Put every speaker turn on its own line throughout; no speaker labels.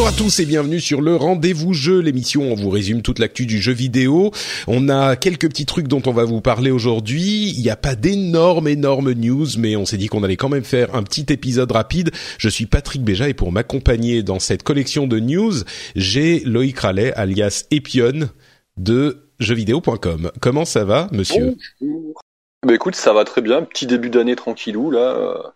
Bonjour à tous et bienvenue sur le Rendez-vous Jeu, l'émission où on vous résume toute l'actu du jeu vidéo. On a quelques petits trucs dont on va vous parler aujourd'hui. Il n'y a pas d'énormes, énormes news, mais on s'est dit qu'on allait quand même faire un petit épisode rapide. Je suis Patrick Béja et pour m'accompagner dans cette collection de news, j'ai Loïc Rallet, alias Epion, de jeuxvideo.com. Comment ça va, monsieur?
Bonjour. Bah écoute, ça va très bien. Petit début d'année tranquillou, là.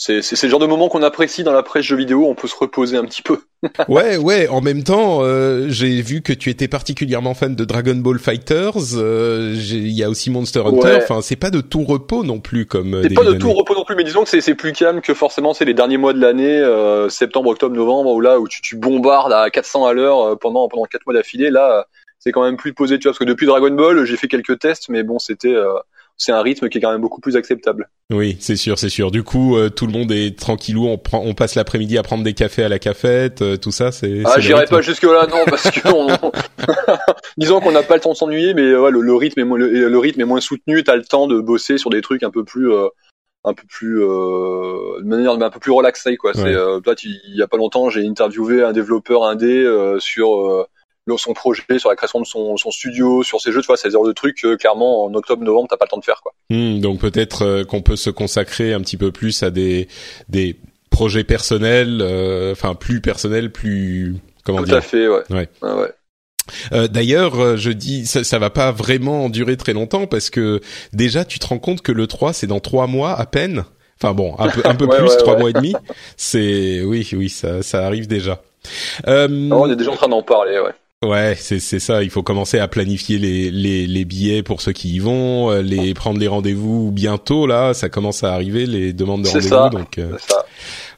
C'est, le genre de moment qu'on apprécie dans la presse jeux vidéo, on peut se reposer un petit peu.
ouais, ouais. En même temps, euh, j'ai vu que tu étais particulièrement fan de Dragon Ball Fighters. Euh, Il y a aussi Monster Hunter.
Ouais.
Enfin, c'est pas de tout repos non plus comme. euh,
C'est pas de tout repos non plus, mais disons que c'est, c'est plus calme que forcément c'est les derniers mois de l'année, euh, septembre, octobre, novembre, où là où tu, tu bombardes à 400 à l'heure euh, pendant pendant quatre mois d'affilée. Là, c'est quand même plus posé, tu vois, parce que depuis Dragon Ball, j'ai fait quelques tests, mais bon, c'était euh, c'est un rythme qui est quand même beaucoup plus acceptable.
Oui, c'est sûr, c'est sûr. Du coup, euh, tout le monde est tranquillou. On prend, on passe l'après-midi à prendre des cafés à la cafette, euh, tout ça. C'est.
Ah,
c'est
j'irai pas jusque là, non, parce que on... disons qu'on n'a pas le temps de s'ennuyer, mais euh, ouais, le, le rythme est moins, le, le rythme est moins soutenu. T'as le temps de bosser sur des trucs un peu plus, euh, un peu plus, euh, de manière un peu plus relaxée, quoi. C'est,
Ouais.
euh, là, tu- il y a pas longtemps, j'ai interviewé un développeur indé euh, sur euh, son projet, sur la création de son, son studio, sur ses jeux. Tu vois, c'est genre de trucs que clairement en octobre-novembre, t'as pas le temps de faire, quoi.
Hmm, donc peut-être euh, qu'on peut se consacrer un petit peu plus à des des projets personnels, euh, enfin plus personnels, plus comment
Tout
dire.
à fait, ouais.
Ouais.
Ouais, ouais.
Euh, D'ailleurs, euh, je dis ça, ça va pas vraiment durer très longtemps parce que déjà tu te rends compte que le 3 c'est dans trois mois à peine. Enfin bon, un peu un peu
Ouais,
plus, trois mois et demi. C'est oui oui ça ça arrive déjà. Euh,
Non, on est déjà en train d'en parler, ouais.
Ouais, c'est c'est ça. Il faut commencer à planifier les les les billets pour ceux qui y vont, euh, les prendre les rendez-vous bientôt. Là, ça commence à arriver les demandes de rendez-vous. Donc euh,
ça.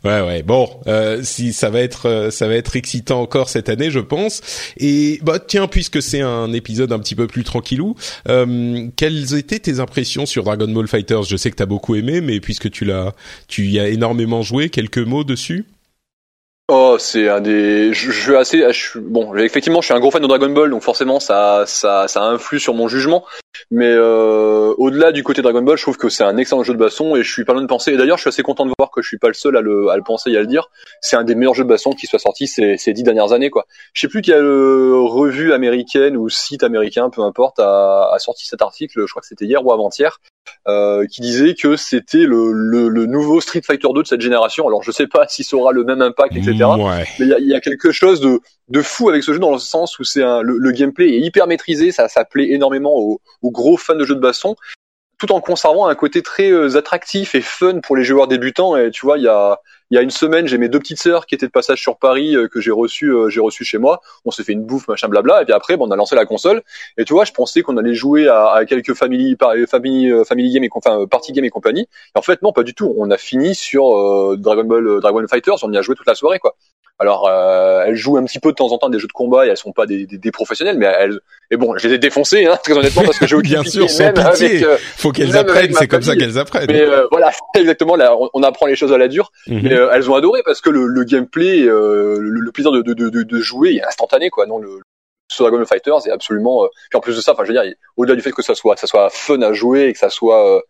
ouais ouais. Bon, euh, si ça va être euh, ça va être excitant encore cette année, je pense. Et bah tiens, puisque c'est un épisode un petit peu plus tranquillou, euh, quelles étaient tes impressions sur Dragon Ball Fighters? Je sais que t'as beaucoup aimé, mais puisque tu l'as, tu y as énormément joué, quelques mots dessus?
Oh, c'est un des. Je, suis assez. Bon, effectivement, je suis un gros fan de Dragon Ball, donc forcément, ça, ça, ça influe sur mon jugement. Mais euh, au-delà du côté Dragon Ball, je trouve que c'est un excellent jeu de baston et je suis pas loin de penser. Et d'ailleurs, je suis assez content de voir que je suis pas le seul à le, à le penser et à le dire. C'est un des meilleurs jeux de baston qui soit sorti ces, ces dix dernières années, quoi. Je sais plus quelle revue américaine ou site américain, peu importe, a, a sorti cet article. Je crois que c'était hier ou avant-hier. Euh, qui disait que c'était le, le, le nouveau Street Fighter 2 de cette génération. Alors je sais pas si ça aura le même impact, etc.
Ouais.
Mais il y a, y a quelque chose de, de fou avec ce jeu dans le sens où c'est un, le, le gameplay est hyper maîtrisé, ça, ça plaît énormément aux, aux gros fans de jeux de baston, tout en conservant un côté très euh, attractif et fun pour les joueurs débutants. Et tu vois, il y a, il y a une semaine, j'ai mes deux petites sœurs qui étaient de passage sur Paris euh, que j'ai reçu, euh, j'ai reçu chez moi. On s'est fait une bouffe, machin, blabla. Et puis après, bon, on a lancé la console. Et tu vois, je pensais qu'on allait jouer à, à quelques family, par- family, euh, family game et enfin, euh, party game et compagnie. Et en fait, non, pas du tout. On a fini sur euh, Dragon Ball, euh, Dragon Fighters. On y a joué toute la soirée, quoi. Alors, euh, elles jouent un petit peu de temps en temps des jeux de combat et elles sont pas des, des, des professionnels, mais elles. Et bon, je les ai défoncées, hein, très honnêtement, parce que j'ai aucune
Bien sûr, sans pitié.
avec, euh,
Faut qu'elles apprennent, c'est comme ça qu'elles apprennent.
mais euh, voilà, exactement. Là, on, on apprend les choses à la dure. Mais euh, elles ont adoré parce que le, le gameplay, euh, le, le plaisir de, de, de, de- jouer est instantané, quoi. Non, le sur Dragon Fighters est absolument. euh, Puis en plus de ça, enfin, je veux dire, il- au-delà du fait que ça soit, que ça soit fun à jouer et que ça soit euh,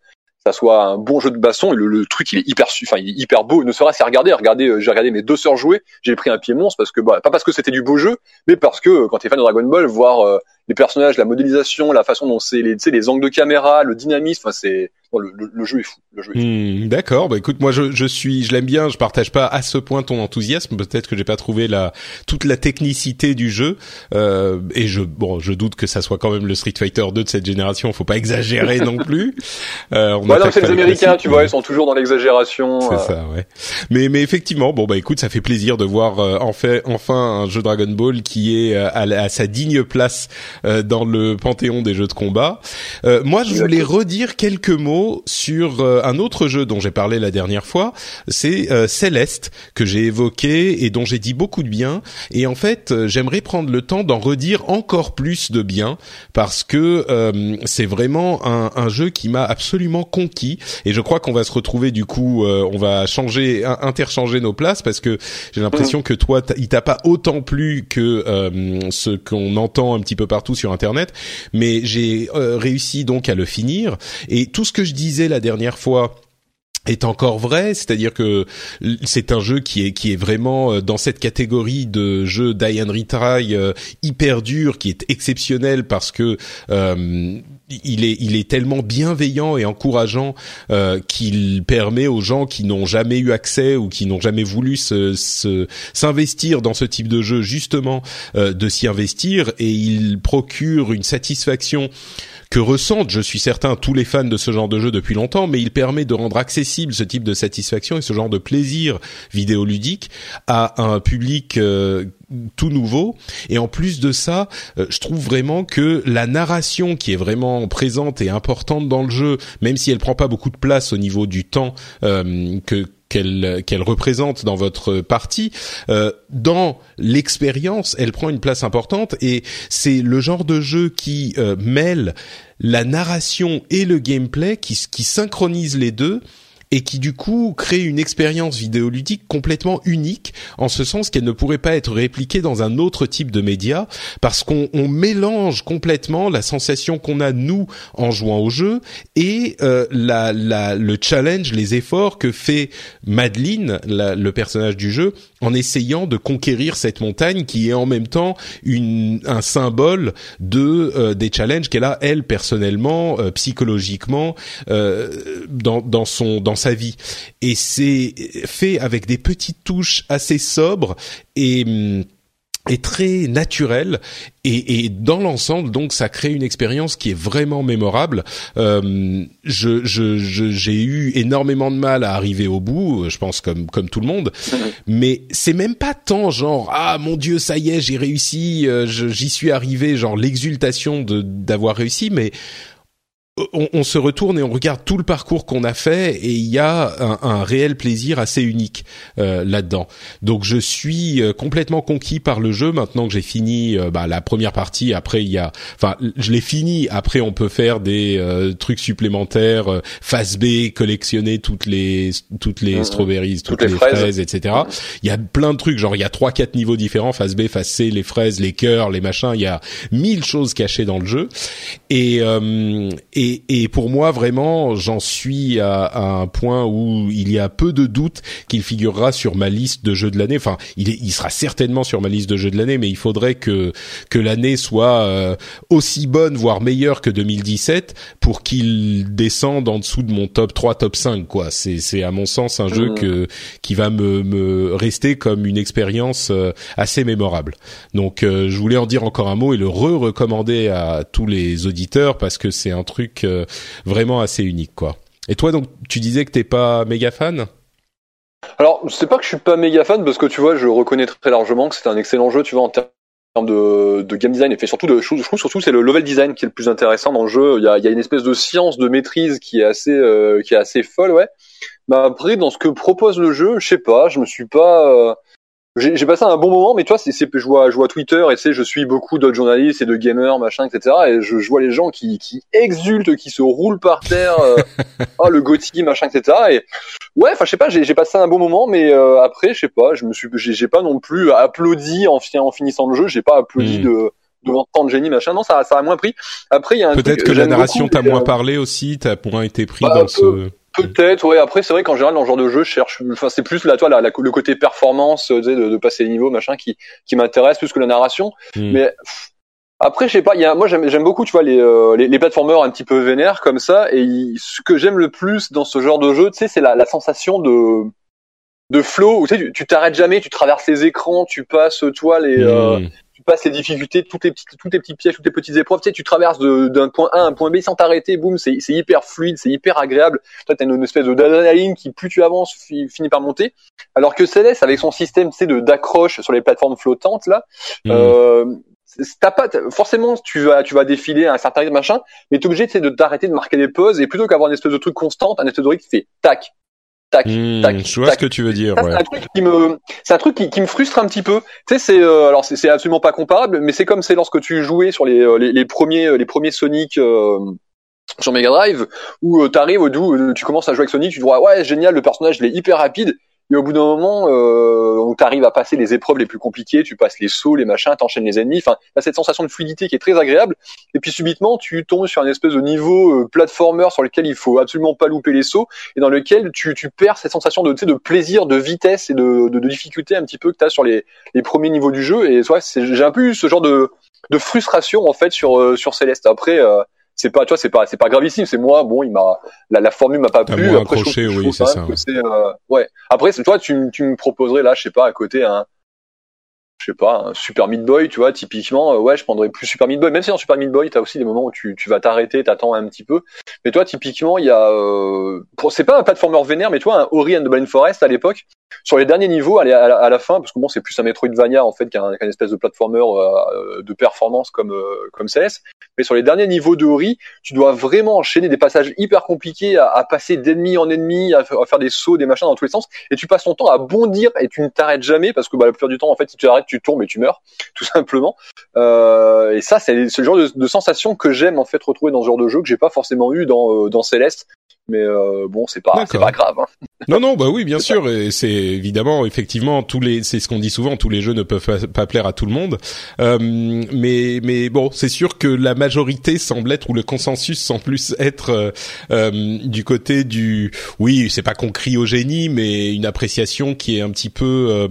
ça soit un bon jeu de baston. Le, le truc, il est hyper, enfin, il est hyper beau. Ne serait-ce qu'à regarder, regarder, euh, j'ai regardé mes deux sœurs jouer. J'ai pris un pied monstre parce que, bah, pas parce que c'était du beau jeu, mais parce que euh, quand t'es fan de Dragon Ball, voir euh, les personnages, la modélisation, la façon dont c'est les, les angles de caméra, le dynamisme. Enfin, c'est le, le, jeu est fou. Le jeu
hmm, D'accord. Bah écoute, moi je, je suis, je l'aime bien. Je partage pas à ce point ton enthousiasme. Peut-être que j'ai pas trouvé la toute la technicité du jeu. Euh, et je bon, je doute que ça soit quand même le Street Fighter 2 de cette génération. Faut pas exagérer non plus.
Euh, on ouais, c'est les Américains, tu vois, ils sont toujours dans l'exagération.
C'est euh. ça, ouais. Mais mais effectivement, bon bah écoute, ça fait plaisir de voir euh, enfin enfin un jeu Dragon Ball qui est euh, à, à sa digne place dans le panthéon des jeux de combat. moi, je voulais redire quelques mots sur euh, un autre jeu dont j'ai parlé la dernière fois, c'est euh, Céleste que j'ai évoqué et dont j'ai dit beaucoup de bien. Et en fait, euh, j'aimerais prendre le temps d'en redire encore plus de bien parce que c'est vraiment un, un, jeu qui m'a absolument conquis. Et je crois qu'on va se retrouver du coup, on va changer, interchanger nos places parce que j'ai l'impression que toi, il t'a pas autant plu que ce qu'on entend un petit peu partout sur Internet. Mais j'ai réussi donc à le finir et tout ce que je disais la dernière fois est encore vrai, c'est-à-dire que c'est un jeu qui est qui est vraiment euh, dans cette catégorie de jeu die and retry euh, hyper dur, qui est exceptionnel parce que euh, il est il est tellement bienveillant et encourageant qu'il permet aux gens qui n'ont jamais eu accès ou qui n'ont jamais voulu s'investir dans ce type de jeu justement de s'y investir. Et il procure une satisfaction que ressentent, je suis certain, tous les fans de ce genre de jeu depuis longtemps, mais il permet de rendre accessible ce type de satisfaction et ce genre de plaisir vidéoludique à un public euh, tout nouveau. Et en plus de ça, euh, je trouve vraiment que la narration qui est vraiment présente et importante dans le jeu, même si elle prend pas beaucoup de place au niveau du temps euh, que qu'elle qu'elle représente dans votre partie, euh, dans l'expérience, elle prend une place importante et c'est le genre de jeu qui euh, mêle la narration et le gameplay, qui, qui synchronise les deux et qui du coup crée une expérience vidéoludique complètement unique en ce sens qu'elle ne pourrait pas être répliquée dans un autre type de média parce qu'on mélange complètement la sensation qu'on a nous en jouant au jeu et euh, la, la, le challenge, les efforts que fait Madeline, le personnage du jeu, en essayant de conquérir cette montagne qui est en même temps une, un symbole de euh, des challenges qu'elle a elle personnellement, euh, psychologiquement, dans, dans son dans sa vie. Et c'est fait avec des petites touches assez sobres et est très naturel et, et dans l'ensemble donc ça crée une expérience qui est vraiment mémorable. Euh, je, je, j'ai eu énormément de mal à arriver au bout, je pense comme comme tout le monde, mais c'est même pas tant genre ah mon dieu ça y est j'ai réussi, euh, j'y suis arrivé genre l'exultation de d'avoir réussi, mais on, on, se retourne et on regarde tout le parcours qu'on a fait et il y a un, un réel plaisir assez unique euh, là-dedans. Donc je suis euh, complètement conquis par le jeu maintenant que j'ai fini euh, bah, la première partie. Après il y a, enfin je l'ai fini. Après on peut faire des trucs supplémentaires, phase B, collectionner toutes les toutes les strawberries, toutes, les, fraises, etc. Il y a plein de trucs. Genre il y a trois quatre niveaux différents, phase B, phase C, les fraises, les cœurs, les machins. Il y a mille choses cachées dans le jeu et, et et, pour moi vraiment, j'en suis à, un point où il y a peu de doute qu'il figurera sur ma liste de jeux de l'année. Enfin, il, est, il sera certainement sur ma liste de jeux de l'année, mais il faudrait que que l'année soit euh, aussi bonne, voire meilleure que 2017, pour qu'il descende en dessous de mon top 3, top 5. Quoi, c'est c'est à mon sens un jeu mmh. que qui va me me rester comme une expérience euh, assez mémorable. Donc, euh, je voulais en dire encore un mot et le re-recommander à tous les auditeurs parce que c'est un truc euh, vraiment assez unique, quoi. Et toi, donc, tu disais que t'es pas méga fan?
Alors, c'est pas que je suis pas méga fan parce que tu vois, je reconnais très largement que c'est un excellent jeu, tu vois, en termes de, game design. Et fait surtout de je trouve surtout c'est le level design qui est le plus intéressant dans le jeu. Il y a, une espèce de science de maîtrise qui est assez euh, qui est assez folle ouais. Mais après dans ce que propose le jeu je sais pas je me suis pas euh, j'ai passé un bon moment, mais toi, c'est, je vois, je vois Twitter et tu sais, je suis beaucoup d'autres journalistes et de gamers, machin, etc. Et je, je vois les gens qui, qui exultent, qui se roulent par terre, euh, oh le Gotti, machin, etc. Et ouais, enfin, je sais pas, j'ai passé un bon moment, mais euh, après, je sais pas, je me suis, j'ai pas non plus applaudi en, en finissant le jeu, j'ai pas applaudi hmm. de devant tant de génie machin non ça ça a moins pris après il y a un
peut-être que, la narration t'a moins parlé aussi t'as moins été pris bah, dans ce
Peut-être, ouais. Après, c'est vrai qu'en général, dans ce genre de jeu, je cherche. Enfin, c'est plus là, toi, la, le côté performance, tu sais, de, de, passer les niveaux, machin, qui qui m'intéresse plus que la narration. Hmm. Mais Après, je sais pas. Y a, moi, j'aime beaucoup, tu vois, les, euh, les, les plateformeurs un petit peu vénères comme ça. Et ce que j'aime le plus dans ce genre de jeu, tu sais, c'est la, la sensation de de flow où tu sais, tu t'arrêtes jamais, tu traverses les écrans, tu passes, toi, les euh, hmm. Tu passes les difficultés, toutes les petites, toutes les petits pièges, toutes les petites épreuves. Tu sais, tu traverses d'un point A à un point B sans t'arrêter. Boum, c'est c'est hyper fluide, c'est hyper agréable. Toi, t'as une, une espèce d'adrénaline qui, plus tu avances, finit par monter. Alors que Céleste, avec son système, tu sais, de d'accroche sur les plateformes flottantes là. Hmm. Euh, t'as pas forcément tu vas tu vas défiler à un certain rythme machin mais t'es obligé de t'arrêter de marquer des pauses et plutôt qu'avoir une espèce de truc constant un espèce de rythme qui fait tac tac
hmm,
tac
je vois ce que tu veux dire ouais.
c'est un truc qui me c'est un truc qui, qui, me frustre un petit peu. Tu sais c'est euh, alors c'est absolument pas comparable mais c'est comme c'est lorsque tu jouais sur les euh, les, les premiers euh, les premiers Sonic euh, sur Mega Drive où tu arrives tu commences à jouer avec Sonic tu te dis ouais génial le personnage il est hyper rapide et au bout d'un moment, euh, tu arrives à passer les épreuves les plus compliquées, tu passes les sauts, les machins, t'enchaînes les ennemis. Enfin, t'as cette sensation de fluidité qui est très agréable. Et puis subitement, tu tombes sur un espèce de niveau euh, platformer sur lequel il faut absolument pas louper les sauts et dans lequel tu, tu perds cette sensation de, de plaisir, de vitesse et de, de, de difficulté un petit peu que t'as sur les, les premiers niveaux du jeu. Et ouais, j'ai un peu eu ce genre de, de frustration en fait sur euh, sur Céleste. Après. C'est pas, tu vois, c'est pas, c'est pas gravissime. C'est moi, bon, il m'a, la, la formule m'a pas plu.
Après, accroché, je oui, c'est ça.
Euh, ouais. Après, toi, tu, tu me proposerais là, je sais pas, à côté un, je sais pas, un Super Meat Boy, tu vois, typiquement, euh, ouais, je prendrais plus Super Meat Boy. Même si dans Super Meat Boy, t'as aussi des moments où tu, tu vas t'arrêter, t'attends un petit peu. Mais toi, typiquement, il y a, euh, c'est pas un platformer vénère, mais toi, un Ori and the Blind Forest à l'époque, sur les derniers niveaux, à la, à la fin, parce que bon, c'est plus un Metroidvania en fait qu'un qu espèce de platformer euh, de performance comme euh, comme CS. Mais sur les derniers niveaux de Ori, tu dois vraiment enchaîner des passages hyper compliqués, à, passer d'ennemi en ennemi, à, à, faire des sauts, des machins dans tous les sens, et tu passes ton temps à bondir et tu ne t'arrêtes jamais parce que bah, la plupart du temps, en fait, si tu t'arrêtes, tu tombes et tu meurs, tout simplement. Euh, et ça, c'est le genre de, de sensation que j'aime en fait retrouver dans ce genre de jeu que j'ai pas forcément eu dans euh, dans Céleste mais euh, bon c'est pas c'est pas grave hein.
non non bah oui bien sûr et c'est évidemment effectivement tous les c'est ce qu'on dit souvent tous les jeux ne peuvent pas, plaire à tout le monde euh, mais mais bon c'est sûr que la majorité semble être ou le consensus semble plus être euh, du côté du oui c'est pas qu'on crie au génie mais une appréciation qui est un petit peu euh,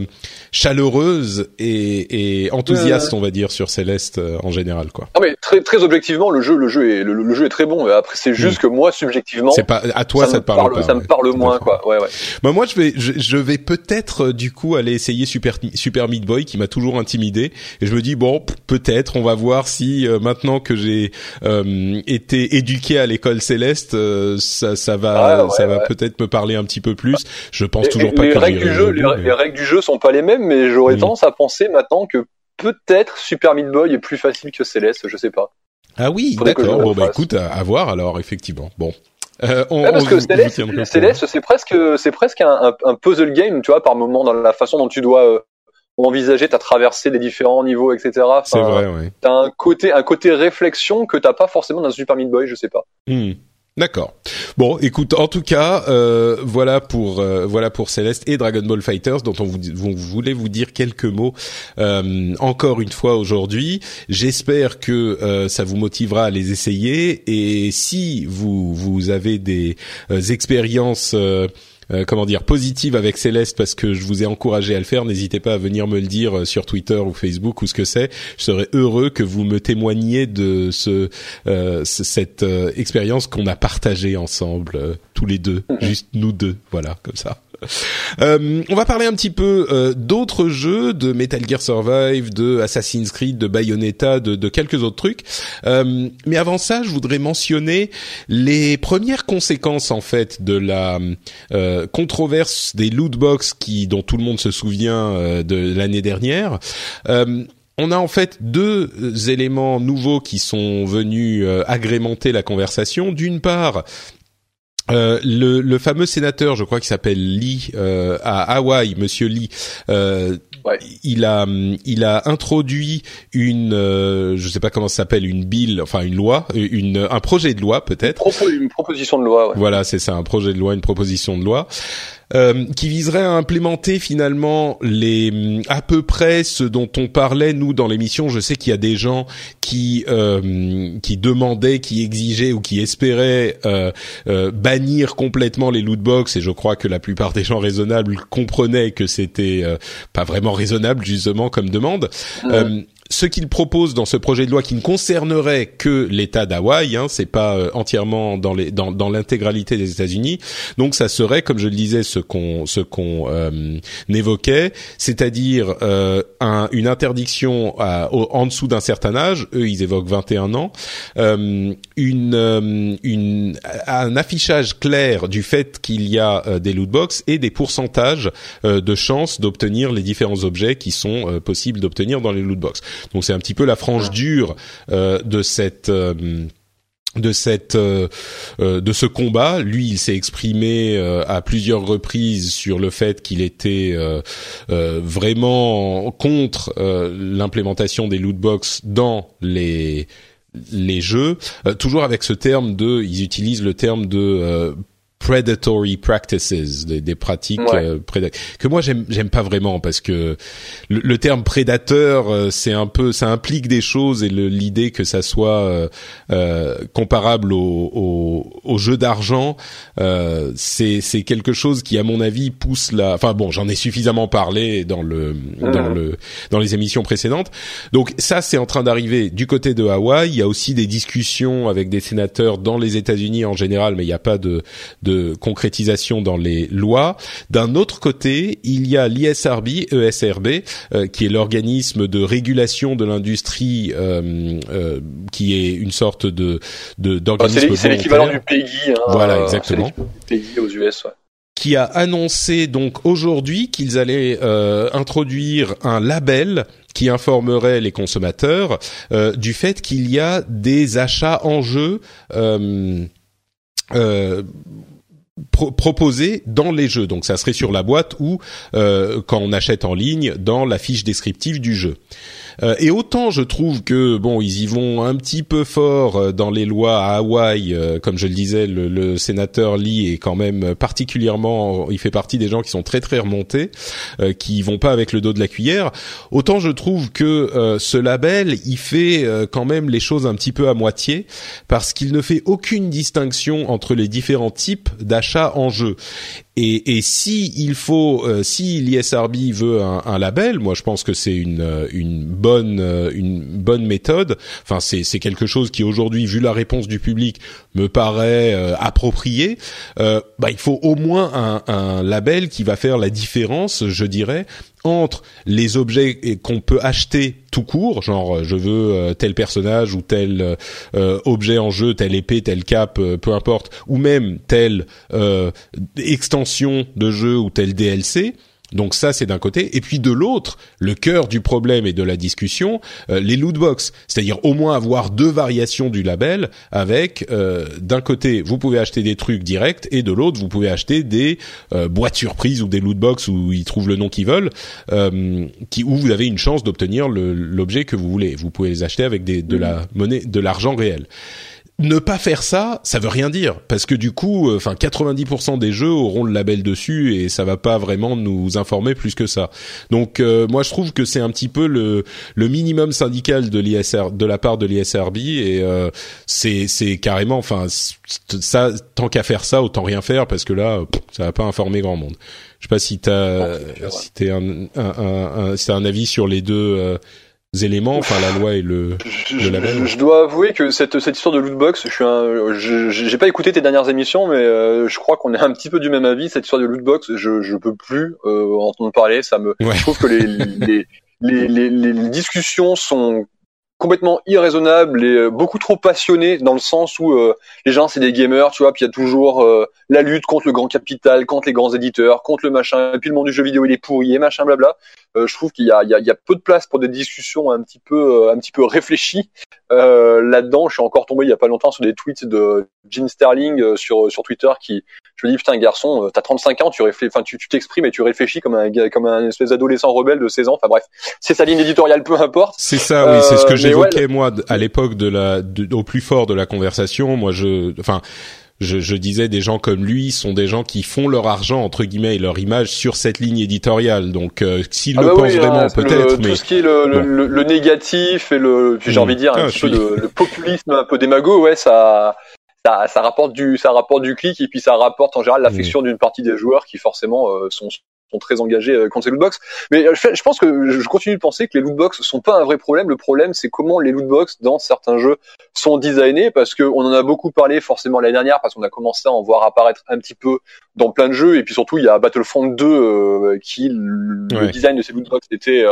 chaleureuse et, et enthousiaste on va dire sur Céleste euh, en général quoi
ah mais très très objectivement le jeu le jeu est le, jeu est très bon après c'est juste mm. que moi subjectivement
c'est pas à toi ça, te parle, pas.
Ça me parle moins quoi. Ouais ouais.
Bah moi je vais je, je vais peut-être euh, du coup aller essayer Super Super Meat Boy qui m'a toujours intimidé et je me dis bon peut-être on va voir si euh, maintenant que j'ai euh, été éduqué à l'école céleste ça ça va ça va peut-être me parler un petit peu plus. Je pense toujours pas
les
que
règles du jeu les, règles du jeu sont pas les mêmes mais j'aurais tendance à penser maintenant que peut-être Super Meat Boy est plus facile que Céleste, je sais pas.
Ah oui, d'accord. Bon bah écoute, à, à, voir alors effectivement. Bon,
euh, on, parce que Céleste, c'est presque, c'est presque un, un, puzzle game, tu vois, par moment dans la façon dont tu dois euh, envisager ta traversée des différents niveaux, etc.
c'est vrai, oui.
T'as un côté, un côté réflexion que t'as pas forcément dans Super Meat Boy, je sais pas.
Hmm. D'accord. Bon, écoute, en tout cas, euh, voilà pour euh, voilà pour Céleste et Dragon Ball Fighters, dont on vous, voulait vous dire quelques mots euh, encore une fois aujourd'hui. J'espère que euh, ça vous motivera à les essayer et si vous vous avez des expériences euh, comment dire positive avec Céleste parce que je vous ai encouragé à le faire. N'hésitez pas à venir me le dire euh, sur Twitter ou Facebook ou ce que c'est. Je serais heureux que vous me témoigniez de ce euh, cette expérience qu'on a partagée ensemble tous les deux, mhm. juste nous deux, voilà comme ça. Euh, on va parler un petit peu euh, d'autres jeux, de Metal Gear Survive, de Assassin's Creed, de Bayonetta, de, quelques autres trucs. Euh, mais avant ça, je voudrais mentionner les premières conséquences en fait de la controverse des loot box qui, dont tout le monde se souvient de l'année dernière on a en fait deux éléments nouveaux qui sont venus agrémenter la conversation. D'une part, euh, le, le, fameux sénateur, je crois qu'il s'appelle Lee euh, à Hawaï, Monsieur Lee, euh, ouais. il a il a introduit une, euh, je sais pas comment ça s'appelle, une bill, enfin une loi, une un projet de loi peut-être.
Une, proposition de loi. Ouais.
Voilà, c'est ça, un projet de loi, une proposition de loi euh, qui viserait à implémenter finalement les à peu près ce dont on parlait nous dans l'émission. Je sais qu'il y a des gens qui euh, qui demandaient, qui exigeaient ou qui espéraient euh, euh bannir complètement les loot box et je crois que la plupart des gens raisonnables comprenaient que c'était euh, pas vraiment raisonnable justement comme demande. Ce qu'il propose dans ce projet de loi qui ne concernerait que l'État d'Hawaï, hein, c'est pas euh, entièrement dans les dans, dans l'intégralité des États-Unis. Donc ça serait, comme je le disais, ce qu'on ce qu'on euh, évoquait, c'est-à-dire euh, un, une interdiction à, en dessous d'un certain âge. Eux, ils évoquent 21 ans. Euh, une, euh, une un affichage clair du fait qu'il y a des lootbox et des pourcentages de chances d'obtenir les différents objets qui sont possibles d'obtenir dans les lootbox. Donc c'est un petit peu la frange dure euh, de cette euh, de cette euh, de ce combat. Lui, il s'est exprimé à plusieurs reprises sur le fait qu'il était vraiment contre l'implémentation des loot box dans les les jeux, toujours avec ce terme de, ils utilisent le terme de predatory practices, des, des pratiques euh, que moi j'aime j'aime pas vraiment parce que le, le terme prédateur euh, c'est un peu ça implique des choses et l'idée que ça soit euh, euh comparable au, au, au jeu d'argent c'est c'est quelque chose qui à mon avis pousse la enfin bon j'en ai suffisamment parlé dans le dans le dans les émissions précédentes. Donc ça c'est en train d'arriver du côté de Hawaï. Il y a aussi des discussions avec des sénateurs dans les États-Unis en général mais il n'y a pas de, de de concrétisation dans les lois. D'un autre côté, il y a l'ISRB, ESRB, euh, qui est l'organisme de régulation de l'industrie, euh, euh, qui est une sorte de d'organisme.
c'est l'équivalent du PEGI. Hein,
voilà, exactement.
PEGI aux US. Ouais
qui a annoncé donc aujourd'hui qu'ils allaient euh, introduire un label qui informerait les consommateurs euh, du fait qu'il y a des achats en jeu euh, proposé dans les jeux. Donc ça serait sur la boîte ou euh, quand on achète en ligne dans la fiche descriptive du jeu. Euh, et autant je trouve que bon, ils y vont un petit peu fort euh, dans les lois à Hawaï, euh, comme je le disais, le, sénateur Lee est quand même particulièrement, il fait partie des gens qui sont très très remontés, qui vont pas avec le dos de la cuillère. Autant je trouve que ce label, il fait quand même les choses un petit peu à moitié, parce qu'il ne fait aucune distinction entre les différents types d'achats en jeu. Et, et si il faut, euh, si l'ISRB veut un, un, label, moi je pense que c'est une, euh, une bonne euh, une bonne méthode. Enfin, c'est c'est quelque chose qui aujourd'hui, vu la réponse du public, me paraît approprié. bah, il faut au moins un, un label qui va faire la différence, je dirais, entre les objets qu'on peut acheter tout court, genre euh, je veux euh, tel personnage ou tel euh, objet en jeu, telle épée, tel cap, peu importe, ou même telle extension de jeu ou tel DLC, donc ça, c'est d'un côté. Et puis de l'autre, le cœur du problème et de la discussion, euh, les loot box, c'est-à-dire au moins avoir deux variations du label avec euh, d'un côté, vous pouvez acheter des trucs directs et de l'autre, vous pouvez acheter des euh, boîtes surprises ou des loot box où ils trouvent le nom qu'ils veulent, qui où vous avez une chance d'obtenir l'objet que vous voulez. Vous pouvez les acheter avec des, de la monnaie, de l'argent réel ne pas faire ça, ça veut rien dire parce que du coup, euh, enfin 90% des jeux auront le label dessus et ça va pas vraiment nous informer plus que ça. Donc euh, moi je trouve que c'est un petit peu le le minimum syndical de l'ISR de la part de l'ISRB et euh, c'est c'est carrément enfin ça tant qu'à faire ça autant rien faire parce que là ça va pas informer grand monde. Je sais pas si t'as si t'es un, un, un, si un avis sur les deux éléments, enfin la loi et le,
je, label. Je, dois avouer que cette, cette histoire de lootbox, je suis un, j'ai pas écouté tes dernières émissions, mais euh, je crois qu'on est un petit peu du même avis. Cette histoire de lootbox, je, je peux plus euh, entendre parler. Ça me, je trouve que les, les, les, les, les discussions sont complètement irraisonnable et euh, beaucoup trop passionné dans le sens où euh, les gens c'est des gamers, tu vois, puis il y a toujours euh, la lutte contre le grand capital, contre les grands éditeurs, contre le machin, et puis le monde du jeu vidéo il est pourri et machin blabla. Je trouve qu'il y a, il y, a, il y a peu de place pour des discussions un petit peu un petit peu réfléchies là-dedans. Je suis encore tombé il y a pas longtemps sur des tweets de Jim Sterling sur sur Twitter qui je me dis putain garçon, t'as 35 ans, tu réfléchis, enfin tu t'exprimes et tu réfléchis comme un comme un espèce d'adolescent rebelle de 16 ans. Enfin bref, c'est sa ligne éditoriale, peu importe.
C'est ça, oui, c'est ce que j'évoquais moi à l'époque de la au plus fort de la conversation. Moi, je, enfin, je, je, disais des gens comme lui sont des gens qui font leur argent entre guillemets et leur image sur cette ligne éditoriale. Donc euh, s'ils ah le bah pensent vraiment, hein, peut-être.
mais tout ce qui est le, le, le négatif et le, j'ai envie de dire un ah, petit peu le, populisme un peu démago, ouais, ça. Ça, ça rapporte du ça rapporte du clic et puis ça rapporte en général l'affection mmh. d'une partie des joueurs qui forcément euh, sont sont très engagés euh, contre ces lootbox. Mais euh, je pense que je continue de penser que les lootbox sont pas un vrai problème. Le problème, c'est comment les lootbox dans certains jeux sont designés, parce que on en a beaucoup parlé forcément l'année dernière, parce qu'on a commencé à en voir apparaître un petit peu dans plein de jeux, et puis surtout il y a Battlefront 2 euh, qui le design de ces lootbox était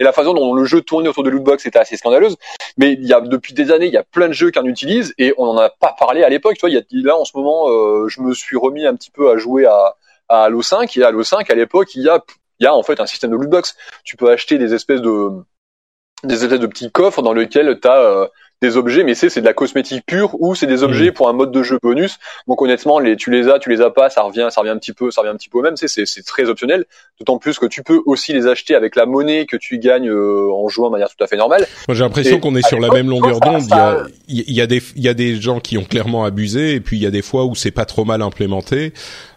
et la façon dont le jeu tournait autour de lootbox était assez scandaleuse. Mais il y a depuis des années, il y a plein de jeux qui en utilisent et on en a pas parlé à l'époque. Tu vois, il y a là en ce moment, je me suis remis un petit peu à jouer à à Halo 5 et à Halo 5 à l'époque il y a il y a en fait un système de lootbox. Tu peux acheter des espèces de des espèces de petits coffres dans lesquels tu as euh, des objets, mais c'est c'est de la cosmétique pure ou c'est des objets mmh. pour un mode de jeu bonus. Donc honnêtement, les tu les as, tu les as pas, ça revient, ça revient un petit peu, ça revient un petit peu au même. C'est c'est très optionnel. D'autant plus que tu peux aussi les acheter avec la monnaie que tu gagnes euh, en jouant de manière tout à fait normale.
Moi j'ai l'impression qu'on est sur la même longueur d'onde. Il y a il y a des il y a des gens qui ont clairement abusé et puis il y a des fois où c'est pas trop mal implémenté.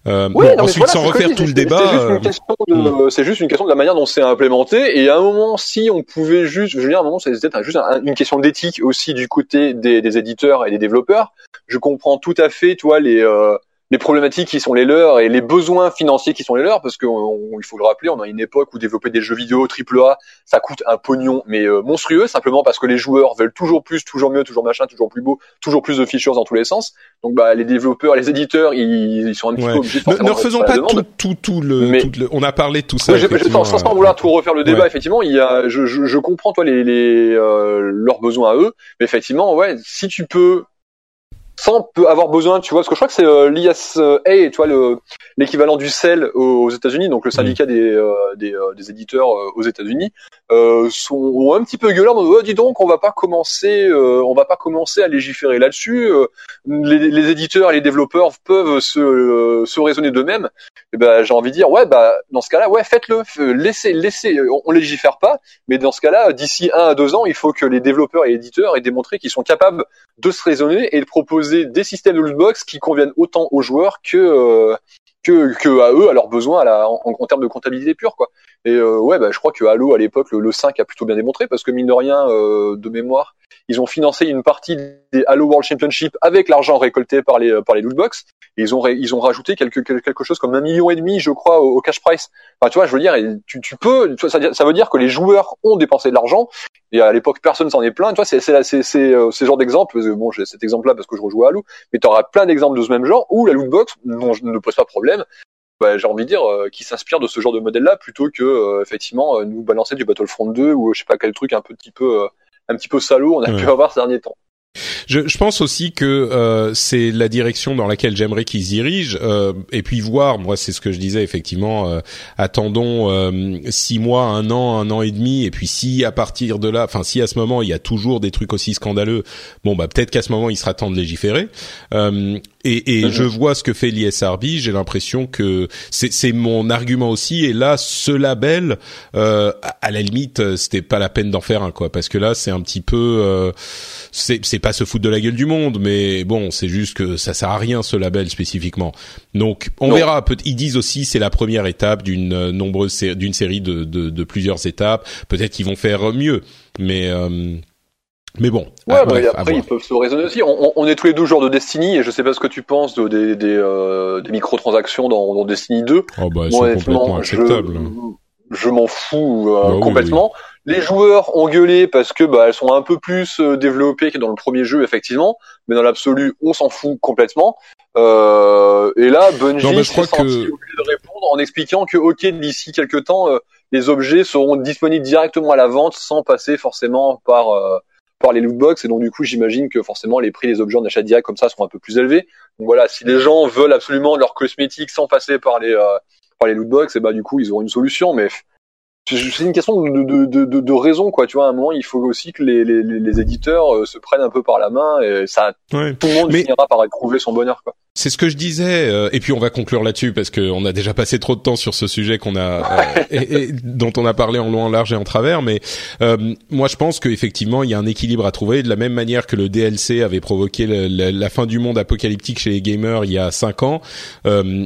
Euh, bon, ensuite, sans refaire tout le débat,
euh, c'est juste, une question de la manière dont c'est implémenté. Et à un moment, si on pouvait juste, je veux dire, à un moment, c'était juste une question d'éthique aussi du côté des, éditeurs et des développeurs. Je comprends tout à fait, toi, les euh, les problématiques qui sont les leurs et les besoins financiers qui sont les leurs, parce qu'il faut le rappeler, on a une époque où développer des jeux vidéo AAA, ça coûte un pognon, mais euh, monstrueux, simplement parce que les joueurs veulent toujours plus, toujours mieux, toujours machin, toujours plus beau, toujours plus de features dans tous les sens. Donc bah les développeurs, les éditeurs, ils, ils sont un petit peu obligés
de Ne, ne refaisons pas tout, tout, tout, le, tout, le, On a parlé de tout ça.
je, sans, sans, vouloir tout refaire le débat, effectivement, il y a, je, je, je comprends toi les, les euh, leurs besoins à eux, mais effectivement, ouais, si tu peux sans peut avoir besoin, tu vois, parce que je crois que c'est euh, l'ISA, tu vois, le l'équivalent du CEL aux, États-Unis, donc le syndicat des euh, des, euh, des, éditeurs euh, aux États-Unis, sont un petit peu gueulards. Oh, dis donc, on va pas commencer, on va pas commencer à légiférer là-dessus. Les, les, éditeurs et les développeurs peuvent se se raisonner d'eux-mêmes. Et ben, j'ai envie de dire, ouais, bah dans ce cas-là, ouais, faites-le, laissez, laissez. On, on légifère pas, mais dans ce cas-là, d'ici un à deux ans, il faut que les développeurs et éditeurs aient démontré qu'ils sont capables de se raisonner et de proposer des systèmes de qui conviennent autant aux joueurs que euh, à eux, à leurs besoins, la, en, termes de comptabilité pure, quoi. Et euh, ouais, bah, je crois que Halo à l'époque, le, le, 5 a plutôt bien démontré parce que mine de rien, euh, de mémoire, ils ont financé une partie des Halo World Championship avec l'argent récolté par les par les lootbox. Ils ont ils ont rajouté quelque quelque chose comme un million et demi, je crois, au, cash price. Enfin, tu vois, je veux dire, tu, tu peux, ça, ça veut dire que les joueurs ont dépensé de l'argent. Et à l'époque, personne s'en est plaint. Tu vois, c'est c'est c'est euh, ce genre d'exemple. Bon, j'ai cet exemple-là parce que je rejoue à Halo, mais tu auras plein d'exemples de ce même genre où la lootbox ne pose pas problème. Bah, j'ai envie de dire, euh, qui s'inspire de ce genre de modèle-là plutôt que euh, effectivement nous balancer du Battlefront 2 ou je sais pas quel truc un petit peu un petit peu salaud on a pu avoir ces derniers temps.
Je, je, pense aussi que euh, c'est la direction dans laquelle j'aimerais qu'ils dirigent, euh, et puis voir. Moi, c'est ce que je disais effectivement. Euh, attendons euh, six mois, un an, un an et demi, et puis si à partir de là, enfin si à ce moment il y a toujours des trucs aussi scandaleux, bon bah peut-être qu'à ce moment il sera temps de légiférer. Euh, et, et je vois ce que fait l'ISRB, j'ai l'impression que c'est mon argument aussi. Et là, ce label, euh, à la limite, c'était pas la peine d'en faire un quoi, parce que là, c'est un petit peu, c'est pas se foutre de la gueule du monde, mais bon, c'est juste que ça sert à rien ce label spécifiquement. Donc, on verra. Ils disent aussi c'est la première étape d'une euh, nombreuse d'une série de, de, de, plusieurs étapes. Peut-être qu'ils vont faire mieux, mais euh, mais bon.
Ouais, bah, après ils peuvent se raisonner aussi. On, on, est tous les deux joueurs de Destiny et je sais pas ce que tu penses de, des, des, euh, des microtransactions dans, dans Destiny 2.
Oh bah, c'est complètement acceptable.
Je, je m'en fous euh, bah complètement. Les joueurs ont gueulé parce que bah, elles sont un peu plus euh, développées que dans le premier jeu effectivement, mais dans l'absolu on s'en fout complètement. Euh, et là Bungie s'est senti que... de répondre en expliquant que ok d'ici quelques temps euh, les objets seront disponibles directement à la vente sans passer forcément par par les lootbox et donc du coup j'imagine que forcément les prix des objets en achat direct comme ça seront un peu plus élevés. Donc voilà, si les gens veulent absolument leur cosmétique sans passer par les euh, par les lootbox, et bah du coup ils auront une solution. Mais c'est une question de, de, de, de, raison quoi. Tu vois, à un moment il faut aussi que les, les, les éditeurs euh, se prennent un peu par la main et ça tout le monde finira par trouver son bonheur quoi.
C'est ce que je disais, euh, et puis on va conclure là-dessus parce qu'on a déjà passé trop de temps sur ce sujet qu'on a, euh, et, dont on a parlé en long, en large et en travers. Mais euh, moi, je pense qu'effectivement, il y a un équilibre à trouver. De la même manière que le DLC avait provoqué la fin du monde apocalyptique chez les gamers il y a cinq ans,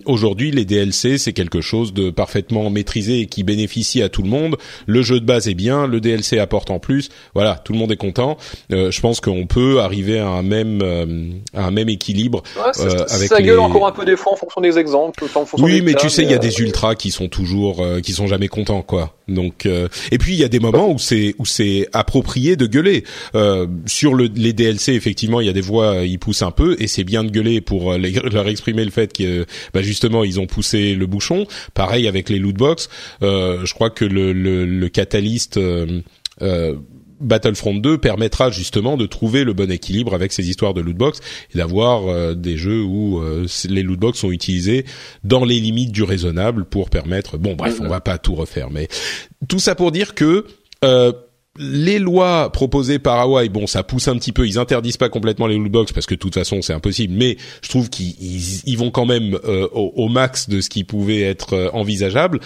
aujourd'hui, les DLC c'est quelque chose de parfaitement maîtrisé et qui bénéficie à tout le monde. Le jeu de base est bien, le DLC apporte en plus. Voilà, tout le monde est content. je pense qu'on peut arriver à un même, à un même équilibre.
Ouais,
avec les...
gueule encore un peu des fois en fonction des exemples. En fonction
Oui,
des
mais
cas,
tu sais, il y a
euh,
des ultras qui sont toujours, euh, qui sont jamais contents, quoi. Donc, euh, et puis il y a des moments où c'est où c'est approprié de gueuler. Euh, sur le, les DLC, effectivement, il y a des voix, ils poussent un peu, et c'est bien de gueuler pour les- leur exprimer le fait que, bah, justement, ils ont poussé le bouchon. Pareil avec les lootbox. Euh, je crois que le le, le catalyst. euh, euh, Battlefront 2 permettra justement de trouver le bon équilibre avec ces histoires de lootbox et d'avoir euh, des jeux où euh, les lootbox sont utilisés dans les limites du raisonnable pour permettre. Bon, bref, on va pas tout refaire, mais tout ça pour dire que euh, les lois proposées par Hawaii, bon, ça pousse un petit peu. Ils interdisent pas complètement les lootbox parce que de toute façon c'est impossible. Mais je trouve qu'ils ils- ils vont quand même euh, au, au max de ce qui pouvait être euh, envisageable.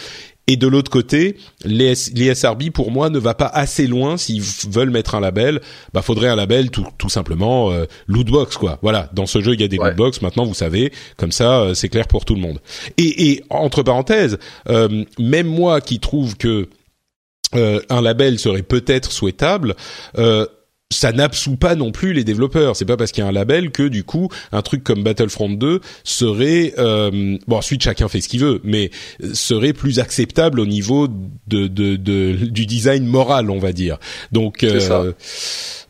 Et de l'autre côté, les, les SRB pour moi ne va pas assez loin s'ils veulent mettre un label. Bah faudrait un label tout, tout simplement euh, lootbox quoi. Voilà, dans ce jeu il y a des
Ouais.
lootbox. Maintenant vous savez, comme ça euh, c'est clair pour tout le monde. Et, et entre parenthèses, euh, même moi qui trouve que euh, un label serait peut-être souhaitable. Euh, ça n'absout pas non plus les développeurs. C'est pas parce qu'il y a un label que du coup un truc comme Battlefront 2 serait euh, bon ensuite chacun fait ce qu'il veut, mais euh, serait plus acceptable au niveau de, de, de- du design moral, on va dire. Donc euh,
ça.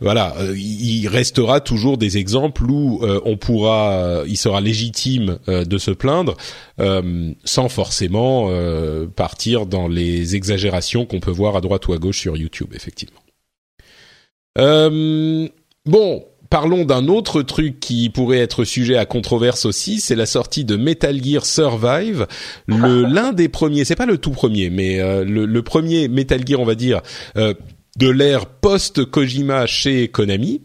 voilà, euh, il restera toujours des exemples où euh, on pourra, il sera légitime euh, de se plaindre euh, sans forcément euh, partir dans les exagérations qu'on peut voir à droite ou à gauche sur YouTube, effectivement. Euh, bon, parlons d'un autre truc qui pourrait être sujet à controverse aussi, c'est la sortie de Metal Gear Survive, le l'un des premiers, c'est pas le tout premier, mais euh, le, le premier Metal Gear, on va dire, euh, de l'ère post Kojima chez Konami.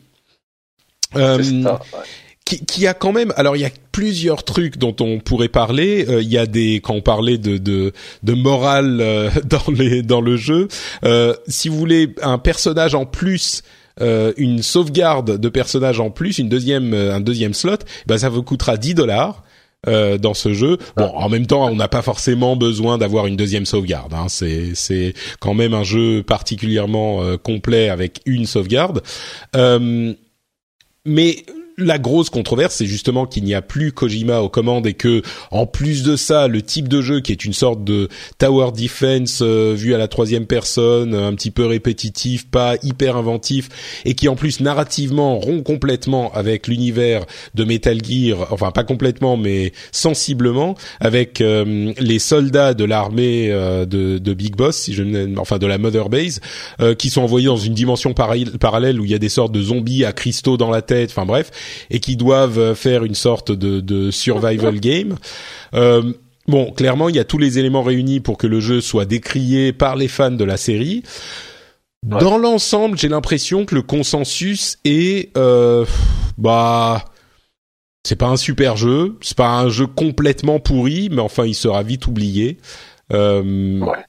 Euh,
c'est ça, ouais.
Qui, qui a quand même alors il y a plusieurs trucs dont on pourrait parler Euh, il y a des quand on parlait de de, de morale euh, dans les dans le jeu euh, si vous voulez un personnage en plus euh, une sauvegarde de personnage en plus une deuxième euh, un deuxième slot ben ça vous coûtera 10 dollars euh, dans ce jeu. Bon, en même temps, on n'a pas forcément besoin d'avoir une deuxième sauvegarde. Hein. C'est c'est quand même un jeu particulièrement euh, complet avec une sauvegarde. Euh, mais la grosse controverse, c'est justement qu'il n'y a plus Kojima aux commandes et que, en plus de ça, le type de jeu qui est une sorte de tower defense euh, vu à la troisième personne, un petit peu répétitif, pas hyper inventif, et qui en plus narrativement rompt complètement avec l'univers de Metal Gear, enfin pas complètement, mais sensiblement, avec euh, les soldats de l'armée euh, de, de Big Boss, si je ne, enfin de la Mother Base, euh, qui sont envoyés dans une dimension parallèle où il y a des sortes de zombies à cristaux dans la tête, enfin bref, et qui doivent euh, faire une sorte de, de survival game. Euh, bon, clairement, il y a tous les éléments réunis pour que le jeu soit décrié par les fans de la série.
Ouais.
Dans l'ensemble, j'ai l'impression que le consensus est, euh, bah, c'est pas un super jeu, c'est pas un jeu complètement pourri, mais enfin, il sera vite oublié. Euh,
Ouais.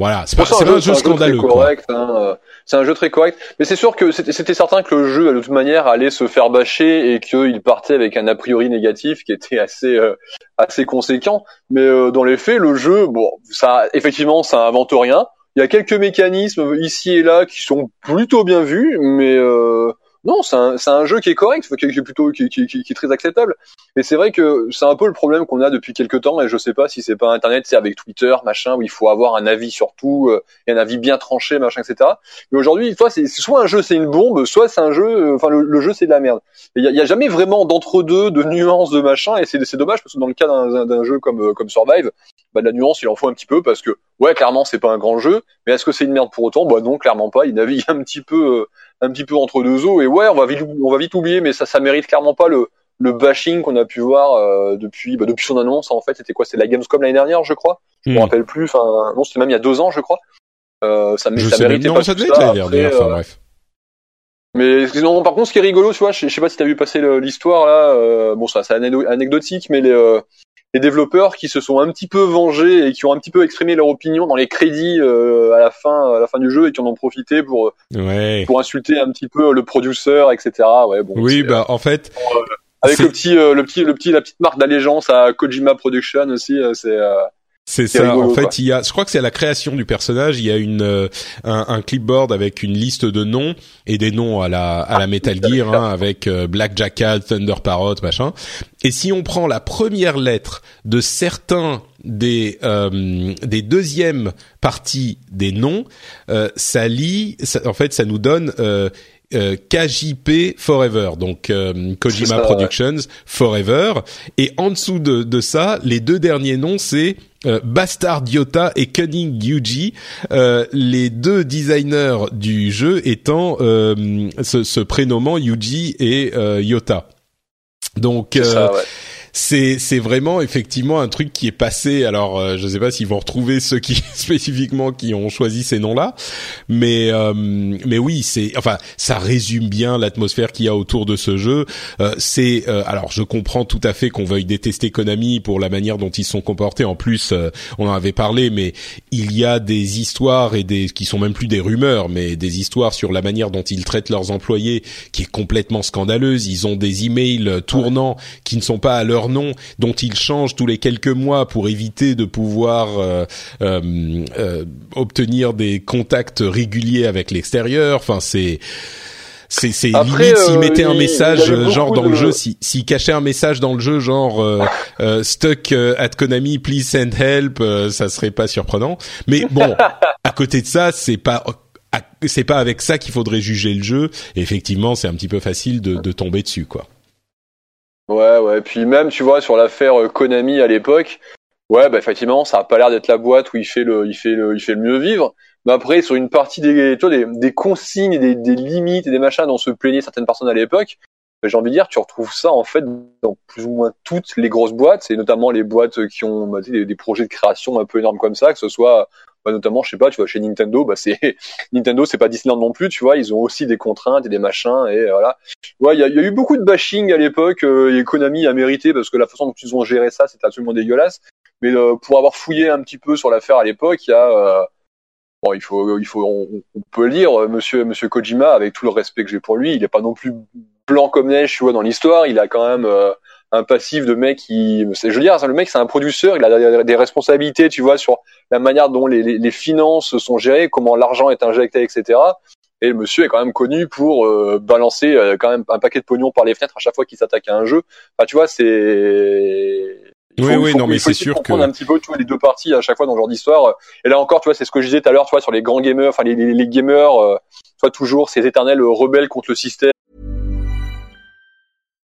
Voilà, c'est pas, c'est un jeu scandaleux. quoi.
correct, hein, euh, c'est un jeu très correct. Mais c'est sûr que c'était c'était certain que le jeu, de toute manière, allait se faire bâcher et qu'il partait avec un a priori négatif qui était assez euh, assez conséquent. Mais euh, dans les faits, le jeu, bon, ça, effectivement, ça invente rien. Il y a quelques mécanismes ici et là qui sont plutôt bien vus, mais euh, non, c'est un, un jeu qui est correct, qui est plutôt qui, qui, qui, qui est très acceptable. Et c'est vrai que c'est un peu le problème qu'on a depuis quelques temps, et je sais pas si c'est pas Internet, c'est avec Twitter, machin, où il faut avoir un avis sur tout, euh, et un avis bien tranché, machin, etc. Mais aujourd'hui, soit c'est soit un jeu c'est une bombe, soit c'est un jeu, euh, enfin le, jeu c'est de la merde. Il y a, y a jamais vraiment d'entre-deux, de nuances, de machin, et c'est dommage parce que dans le cas d'un jeu comme euh, comme Survive, bah de la nuance il en faut un petit peu parce que ouais clairement c'est pas un grand jeu, mais est-ce que c'est une merde pour autant? Bah non clairement pas. Il navigue un petit peu euh, un petit peu entre deux eaux et ouais on va vite on va vite oublier, mais ça ça mérite clairement pas le le bashing qu'on a pu voir euh, depuis bah, depuis son annonce en fait c'était quoi? C'est la Gamescom l'année dernière je crois je me
Hmm.
rappelle plus enfin non c'était même il y a deux ans je crois euh, ça,
Je
ça méritait
non,
pas
ça devait être l'année
Après,
dernière, enfin
euh,
bref.
mais sinon, par contre, ce qui est rigolo, tu vois, je, je sais pas si t'as vu passer l'histoire là. euh, bon, ça, c'est anecdotique, mais les, euh, les développeurs qui se sont un petit peu vengés et qui ont un petit peu exprimé leur opinion dans les crédits euh, à la fin, à la fin du jeu et qui en ont profité pour
Ouais.
pour insulter un petit peu le producer, etc. Ouais, bon.
Oui, bah en fait,
euh, avec le petit, euh, le petit, le petit, la petite marque d'allégeance à Kojima Production aussi, euh, c'est. Euh,
C'est ça. en fait, il y a, je crois que c'est à la création du personnage, il y a une euh, un, un, clipboard avec une liste de noms et des noms à la à la Metal Gear hein, avec euh, Black Jackal, Thunder Parrot, machin. Et si on prend la première lettre de certains des euh, des deuxièmes parties des noms, ça lit, en fait, ça nous donne euh, KJP Forever, donc euh, Kojima Productions Forever. Et en dessous de, de, ça, les deux derniers noms, c'est euh, Bastard Yota et Cunning Yuji, euh, les deux designers du jeu étant se, se, prénommant Yuji et Yota. Donc c'est c'est vraiment effectivement un truc qui est passé. Alors euh, je sais pas s'ils vont retrouver ceux qui spécifiquement qui ont choisi ces noms-là, mais euh, mais oui, c'est enfin ça résume bien l'atmosphère qu'il y a autour de ce jeu. Euh, c'est euh, alors je comprends tout à fait qu'on veuille détester Konami pour la manière dont ils sont comportés. En plus, on en avait parlé, mais il y a des histoires et des qui sont même plus des rumeurs, mais des histoires sur la manière dont ils traitent leurs employés qui est complètement scandaleuse. Ils ont des emails tournants qui ne sont pas à leur nom, dont ils changent tous les quelques mois pour éviter de pouvoir euh, euh, euh, obtenir des contacts réguliers avec l'extérieur. Enfin, c'est c'est c'est limite s'ils mettaient un message genre dans le jeu si s'ils cachaient un message dans le jeu genre stuck at Konami please send help ça serait pas surprenant. Mais bon à côté de ça c'est pas c'est pas avec ça qu'il faudrait juger le jeu. Effectivement c'est un petit peu facile de, de tomber dessus quoi
Ouais, ouais. Puis même, tu vois, sur l'affaire euh, Konami à l'époque, ouais, bah effectivement, ça a pas l'air d'être la boîte où il fait le, il fait le, il fait le mieux vivre. Mais après, sur une partie des, tu des, des consignes, des, des limites et des machins dont se plaignaient certaines personnes à l'époque, bah, j'ai envie de dire, tu retrouves ça en fait dans plus ou moins toutes les grosses boîtes, et notamment les boîtes qui ont bah, des, des, projets de création un peu énormes comme ça, que ce soit bah, notamment, je sais pas, tu vois, chez Nintendo, bah c'est Nintendo, c'est pas Disneyland non plus, tu vois, ils ont aussi des contraintes et des machins et voilà. Ouais, il y a, y a, eu beaucoup de bashing à l'époque euh, et Konami a mérité parce que la façon dont ils ont géré ça, c'était absolument dégueulasse. Mais euh, pour avoir fouillé un petit peu sur l'affaire à l'époque, il y a euh, bon, il faut, il faut, on, peut lire euh, Monsieur, Monsieur Kojima avec tout le respect que j'ai pour lui, il est pas non plus blanc comme neige, tu vois, dans l'histoire, il a quand même un passif de mec qui, je veux dire, le mec c'est un producteur, il a des responsabilités, tu vois, sur la manière dont les, les, finances sont gérées, comment l'argent est injecté, etc. Et le monsieur est quand même connu pour euh, balancer euh, quand même un paquet de pognon par les fenêtres à chaque fois qu'il s'attaque à un jeu. Enfin, tu vois, c'est
oui, oui, non, mais c'est sûr que
un petit peu, tu vois, les deux parties à chaque fois dans le genre d'histoire. Et là encore, tu vois, c'est ce que je disais tout à l'heure, tu vois, sur les grands gamers, enfin les, les, les gamers, euh, tu vois, toujours ces éternels rebelles contre le système.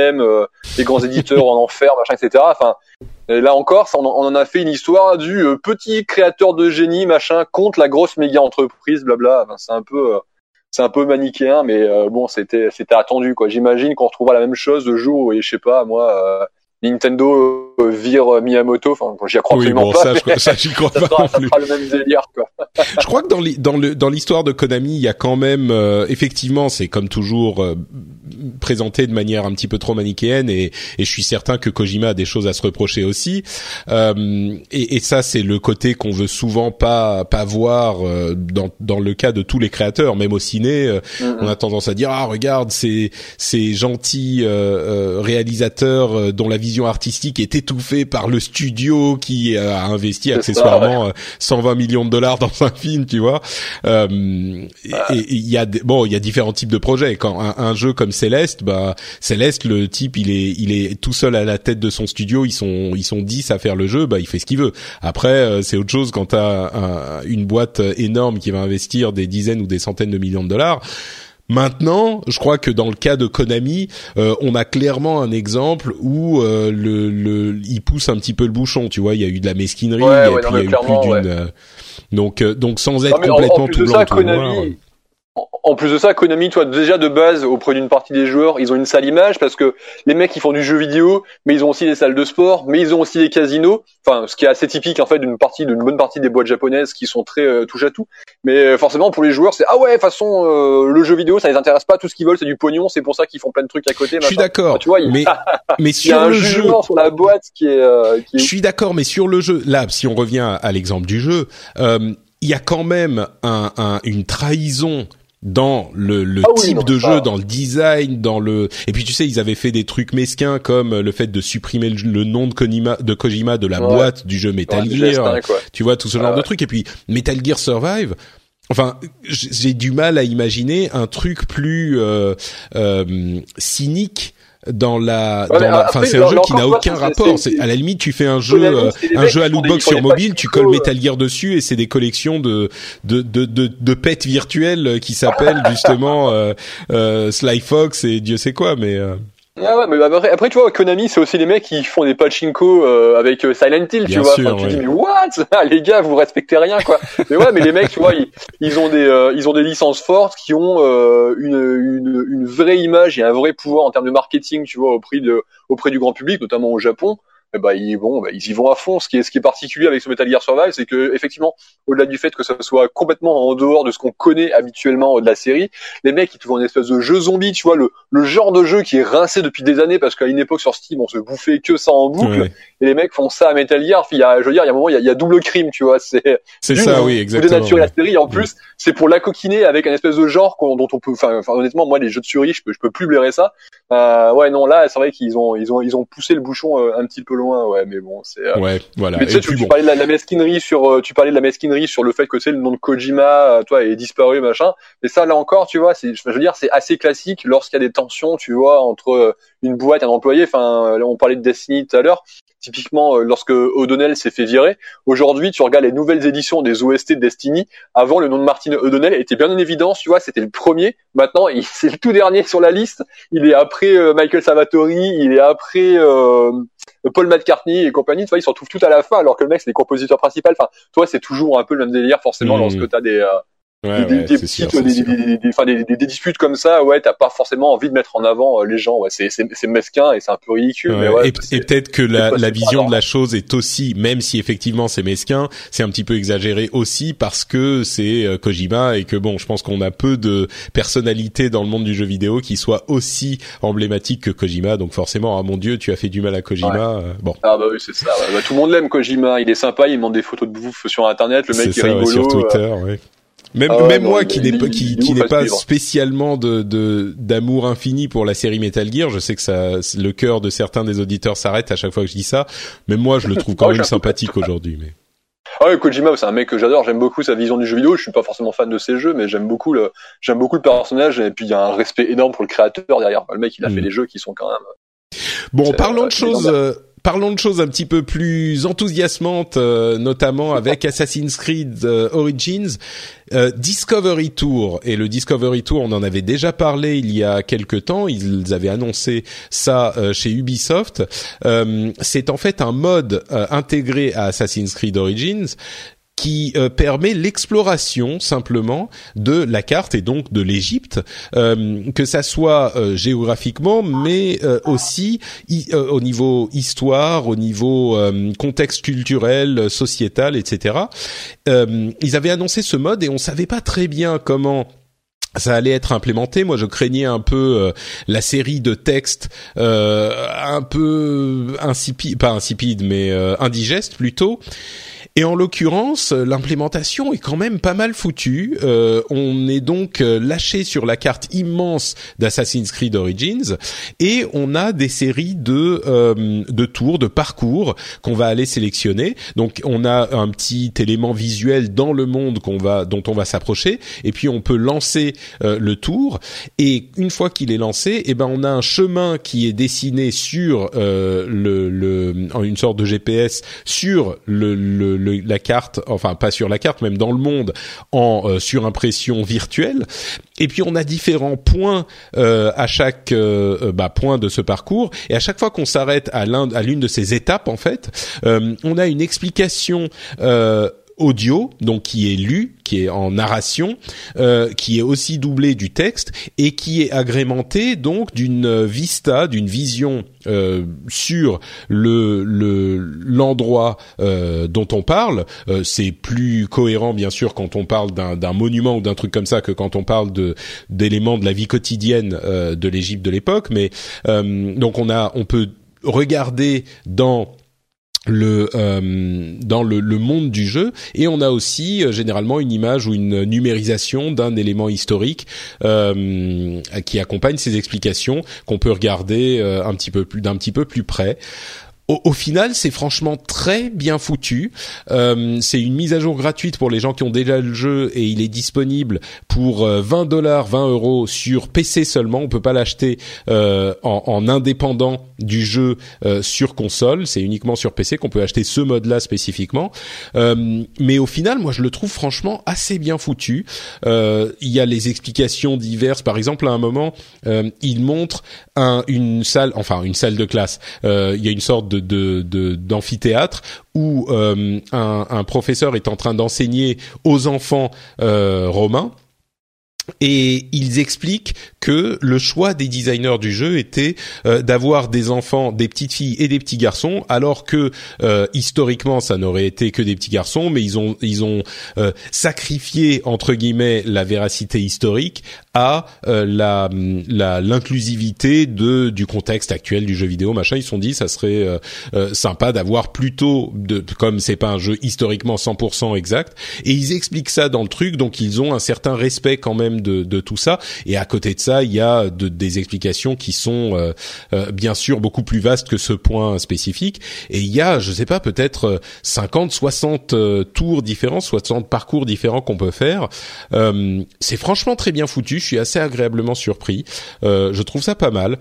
Euh, les grands éditeurs en enfer, machin, etc. Enfin, là encore, on, en a fait une histoire du euh, petit créateur de génie, machin, contre la grosse méga entreprise, blabla. Enfin, c'est un peu. Euh, c'est un peu manichéen, mais euh, bon, c'était c'était attendu quoi. J'imagine qu'on retrouvera la même chose le jour où, je sais pas, moi, Nintendo euh, vire Miyamoto. Enfin, j'y crois
oui,
absolument
bon,
pas.
Ça, je, ça, j'y crois
ça
pas.
Sera, ça sera le même délire, quoi.
je crois que dans, li, dans le dans l'histoire de Konami, il y a quand même euh, effectivement, c'est comme toujours euh, présenté de manière un petit peu trop manichéenne, et, et je suis certain que Kojima a des choses à se reprocher aussi. Euh, et, et, ça, c'est le côté qu'on veut souvent pas pas voir dans dans le cas de tous les créateurs, même au ciné. Mm-hmm. On a tendance à dire ah regarde ces ces gentils réalisateurs dont la vie vision artistique est étouffée par le studio qui a investi accessoirement ça, ouais. 120 millions de dollars dans un film, tu vois. Euh, ouais. Et il y a bon, il y a différents types de projets. Quand un, un, jeu comme Céleste, bah Céleste, le type, il est il est tout seul à la tête de son studio. Ils sont ils sont dix à faire le jeu, bah il fait ce qu'il veut. Après, c'est autre chose quand t'as un, une boîte énorme qui va investir des dizaines ou des centaines de millions de dollars. Maintenant, je crois que dans le cas de Konami, euh, on a clairement un exemple où euh, le, le, il pousse un petit peu le bouchon. Tu vois, il y a eu de la mesquinerie,
ouais,
et puis il y a eu plus d'une. Euh, donc, donc sans être complètement tout blanc, tout noir
en plus de ça, Konami, toi, déjà de base, auprès d'une partie des joueurs, ils ont une sale image parce que les mecs, ils font du jeu vidéo, mais ils ont aussi des salles de sport, mais ils ont aussi des casinos. Enfin, ce qui est assez typique en fait d'une partie, d'une bonne partie des boîtes japonaises qui sont très euh, touche à tout. Mais euh, forcément, pour les joueurs, c'est ah ouais, de toute façon, euh, le jeu vidéo, ça les intéresse pas. Tout ce qu'ils veulent, c'est du pognon. C'est pour ça qu'ils font plein de trucs à côté.
Je suis d'accord.
tu vois,
mais mais sur
il y a un
le jeu,
sur la boîte qui est. qui est...
Je suis d'accord, mais sur le jeu, là, si on revient à, à l'exemple du jeu. il y a quand même un, un, une trahison dans le, le
ah
type de jeu, dans le design, dans le et puis tu sais ils avaient fait des trucs mesquins comme le fait de supprimer le, le nom de Kojima, de Kojima de la
Ouais.
boîte du jeu Metal
Ouais,
Gear, tu vois tout ce
Ah
genre de trucs et puis Metal Gear Survive. Enfin, j'ai du mal à imaginer un truc plus euh, euh, cynique dans la,
Ouais,
dans
mais
la-
après,
enfin c'est un jeu qui n'a aucun rapport.
c'est-
à la limite tu fais un jeu, euh, un jeu à lootbox sur mobile, tu colles Metal Gear dessus et c'est des collections de de de de, de pets virtuels qui s'appellent justement euh, euh, Sly Fox et Dieu sait quoi. Mais euh,
Ah ouais, mais après, après, tu vois, Konami, c'est aussi les mecs qui font des pachinko euh, avec euh, Silent Hill, tu
Bien
vois.
sûr,
Enfin, tu
ouais.
dis, mais what? Ah, Les gars, vous respectez rien, quoi. mais ouais, mais les mecs, tu vois, ils, ils ont des, euh, ils ont des licences fortes qui ont euh, une, une, une vraie image et un vrai pouvoir en termes de marketing, tu vois, auprès de, auprès du grand public, notamment au Japon. Et bah, ils, bon, bah, ils y vont à fond. Ce qui est, ce qui est particulier avec ce Metal Gear Survive, c'est que, effectivement, au-delà du fait que ça soit complètement en dehors de ce qu'on connaît habituellement de la série, les mecs, ils te font une espèce de jeu zombie, tu vois, le, le genre de jeu qui est rincé depuis des années parce qu'à une époque sur Steam, on se bouffait que ça en boucle.
ouais.
Et les mecs font ça à Metal Gear. Il y a, je veux dire, il y a un moment, il y a, il y a double crime, tu vois. C'est
c'est ça, oui, exactement.
dénaturez la série. En plus, c'est pour la coquiner avec un espèce de genre dont on peut. Enfin, enfin, honnêtement, moi, les jeux de survie, je peux, je peux plus blairer ça. Euh, ouais, non, là, c'est vrai qu'ils ont, ils ont, ils ont poussé le bouchon euh, un petit peu loin. Ouais, mais bon, c'est. euh,
Ouais, voilà.
mais tu sais, tu, tu
bon.
parlais de la, la mesquinerie sur, euh, tu parlais de la mesquinerie sur le fait que sais, le nom de Kojima, euh, toi, est disparu, machin. Mais ça, là encore, tu vois, c'est, je veux dire, c'est assez classique lorsqu'il y a des tensions, tu vois, entre euh, une boîte et un employé. Enfin, on parlait de Destiny tout à l'heure. Typiquement, lorsque O'Donnell s'est fait virer, aujourd'hui, tu regardes les nouvelles éditions des OST de Destiny. Avant, le nom de Martin O'Donnell était bien en évidence, tu vois, c'était le premier. Maintenant, il- c'est le tout dernier sur la liste. Il est après euh, Michael Savatori, il est après euh, Paul McCartney et compagnie. Tu vois, ils se retrouvent tout à la fin, alors que le mec, c'est les compositeurs principaux. Enfin, toi, c'est toujours un peu le même délire, forcément,
Mhm.
lorsque t'as des, euh,
Ouais,
des,
ouais,
petites,
sûr.
disputes comme ça. Ouais, t'as pas forcément envie de mettre en avant euh, les gens. Ouais, c'est, c'est, mesquin et c'est un peu ridicule. mais
Ouais, et, peut-être que la, la vision de la chose est aussi, même si effectivement c'est mesquin, c'est un petit peu exagéré aussi parce que c'est euh, Kojima et que bon, je pense qu'on a peu de personnalités dans le monde du jeu vidéo qui soient aussi emblématiques que Kojima. Donc forcément, ah mon dieu, tu as fait du mal à Kojima. euh, Bon,
Ah bah oui, c'est ça. ouais. Bah, tout le monde l'aime, Kojima. Il est sympa, il monte des photos de bouffe sur Internet. Le mec est
ça
rigolo.
sur
euh,
Twitter. Ouais. Même,
Ah ouais,
même
non,
moi qui n'est
il-
pas qui, qui n'est pas spécialement de de d'amour infini pour la série Metal Gear, je sais que ça le cœur de certains des auditeurs s'arrête à chaque fois que je dis ça, mais moi je le trouve quand même sympathique aujourd'hui. Mais
Ah ouais, Kojima, c'est un mec que j'adore. J'aime beaucoup sa vision du jeu vidéo. Je suis pas forcément fan de ses jeux, mais j'aime beaucoup le, j'aime beaucoup le personnage. Et puis il y a un respect énorme pour le créateur derrière. Le mec, il a
Mm.
fait des jeux qui sont quand même.
Bon, parlons de
ouais, c'est
choses. Parlons de choses un petit peu plus enthousiasmantes, euh, notamment avec Assassin's Creed euh, Origins, euh, Discovery Tour. Et le Discovery Tour, on en avait déjà parlé il y a quelque temps. Ils avaient annoncé ça euh, chez Ubisoft. C'est en fait un mode intégré à Assassin's Creed Origins qui euh, permet l'exploration simplement de la carte et donc de l'Égypte, euh, que ça soit euh, géographiquement, mais euh, aussi euh, au niveau histoire, au niveau euh, contexte culturel, sociétal, etc. Ils avaient annoncé ce mode et on savait pas très bien comment ça allait être implémenté. Moi, je craignais un peu euh, la série de textes euh, un peu insipide, pas insipide, mais euh, indigeste plutôt. Et en l'occurrence, euh, l'implémentation est quand même pas mal foutue. Euh, on est donc euh, lâché sur la carte immense d'Assassin's Creed Origins et on a des séries de euh, de tours, de parcours qu'on va aller sélectionner. Donc on a un petit élément visuel dans le monde qu'on va dont on va s'approcher et puis on peut lancer le tour et une fois qu'il est lancé, eh ben on a un chemin qui est dessiné sur le, le une sorte de GPS sur le, le, la carte, enfin pas sur la carte, même dans le monde en surimpression virtuelle. Et puis on a différents points à chaque bah, point de ce parcours et à chaque fois qu'on s'arrête à l'un à l'une de ces étapes en fait, on a une explication euh, audio, donc qui est lu, qui est en narration, euh, qui est aussi doublé du texte et qui est agrémenté donc d'une vista, d'une vision euh, sur le l'endroit dont on parle. c'est plus cohérent bien sûr quand on parle d'un monument ou d'un truc comme ça que quand on parle de d'éléments de la vie quotidienne de l'Égypte de l'époque. Mais donc on a on peut regarder dans le euh, dans le, monde du jeu. Et on a aussi euh, généralement une image ou une numérisation d'un élément historique euh, qui accompagne ces explications qu'on peut regarder un petit peu plus d'un petit peu plus près au, final, c'est franchement très bien foutu. Euh, c'est une mise à jour gratuite pour les gens qui ont déjà le jeu et il est disponible pour 20 euh, dollars, 20 euros sur PC seulement. On peut pas l'acheter euh, en, en, indépendant du jeu euh, sur console. C'est uniquement sur PC qu'on peut acheter ce mode-là spécifiquement. Euh, mais au final, moi, je le trouve franchement assez bien foutu. il y a les explications diverses. Par exemple, à un moment, il montre un, une salle, enfin une salle de classe. il y a une sorte de d'amphithéâtre où euh, un, professeur est en train d'enseigner aux enfants euh, romains et ils expliquent que le choix des designers du jeu était euh, d'avoir des enfants, des petites filles et des petits garçons, alors que euh, historiquement ça n'aurait été que des petits garçons, mais ils ont ils ont euh, sacrifié entre guillemets la véracité historique à la l'inclusivité de du contexte actuel du jeu vidéo machin. Ils se sont dit ça serait sympa d'avoir plutôt de comme c'est pas un jeu historiquement 100% exact et ils expliquent ça dans le truc, donc ils ont un certain respect quand même de, tout ça. Et à côté de ça, il y a des explications qui sont euh, euh, bien sûr beaucoup plus vastes que ce point spécifique. Et il y a, je sais pas, peut-être 50, 60 euh, tours différents, 60 parcours différents qu'on peut faire. c'est franchement très bien foutu. Je suis assez agréablement surpris. je trouve ça pas mal.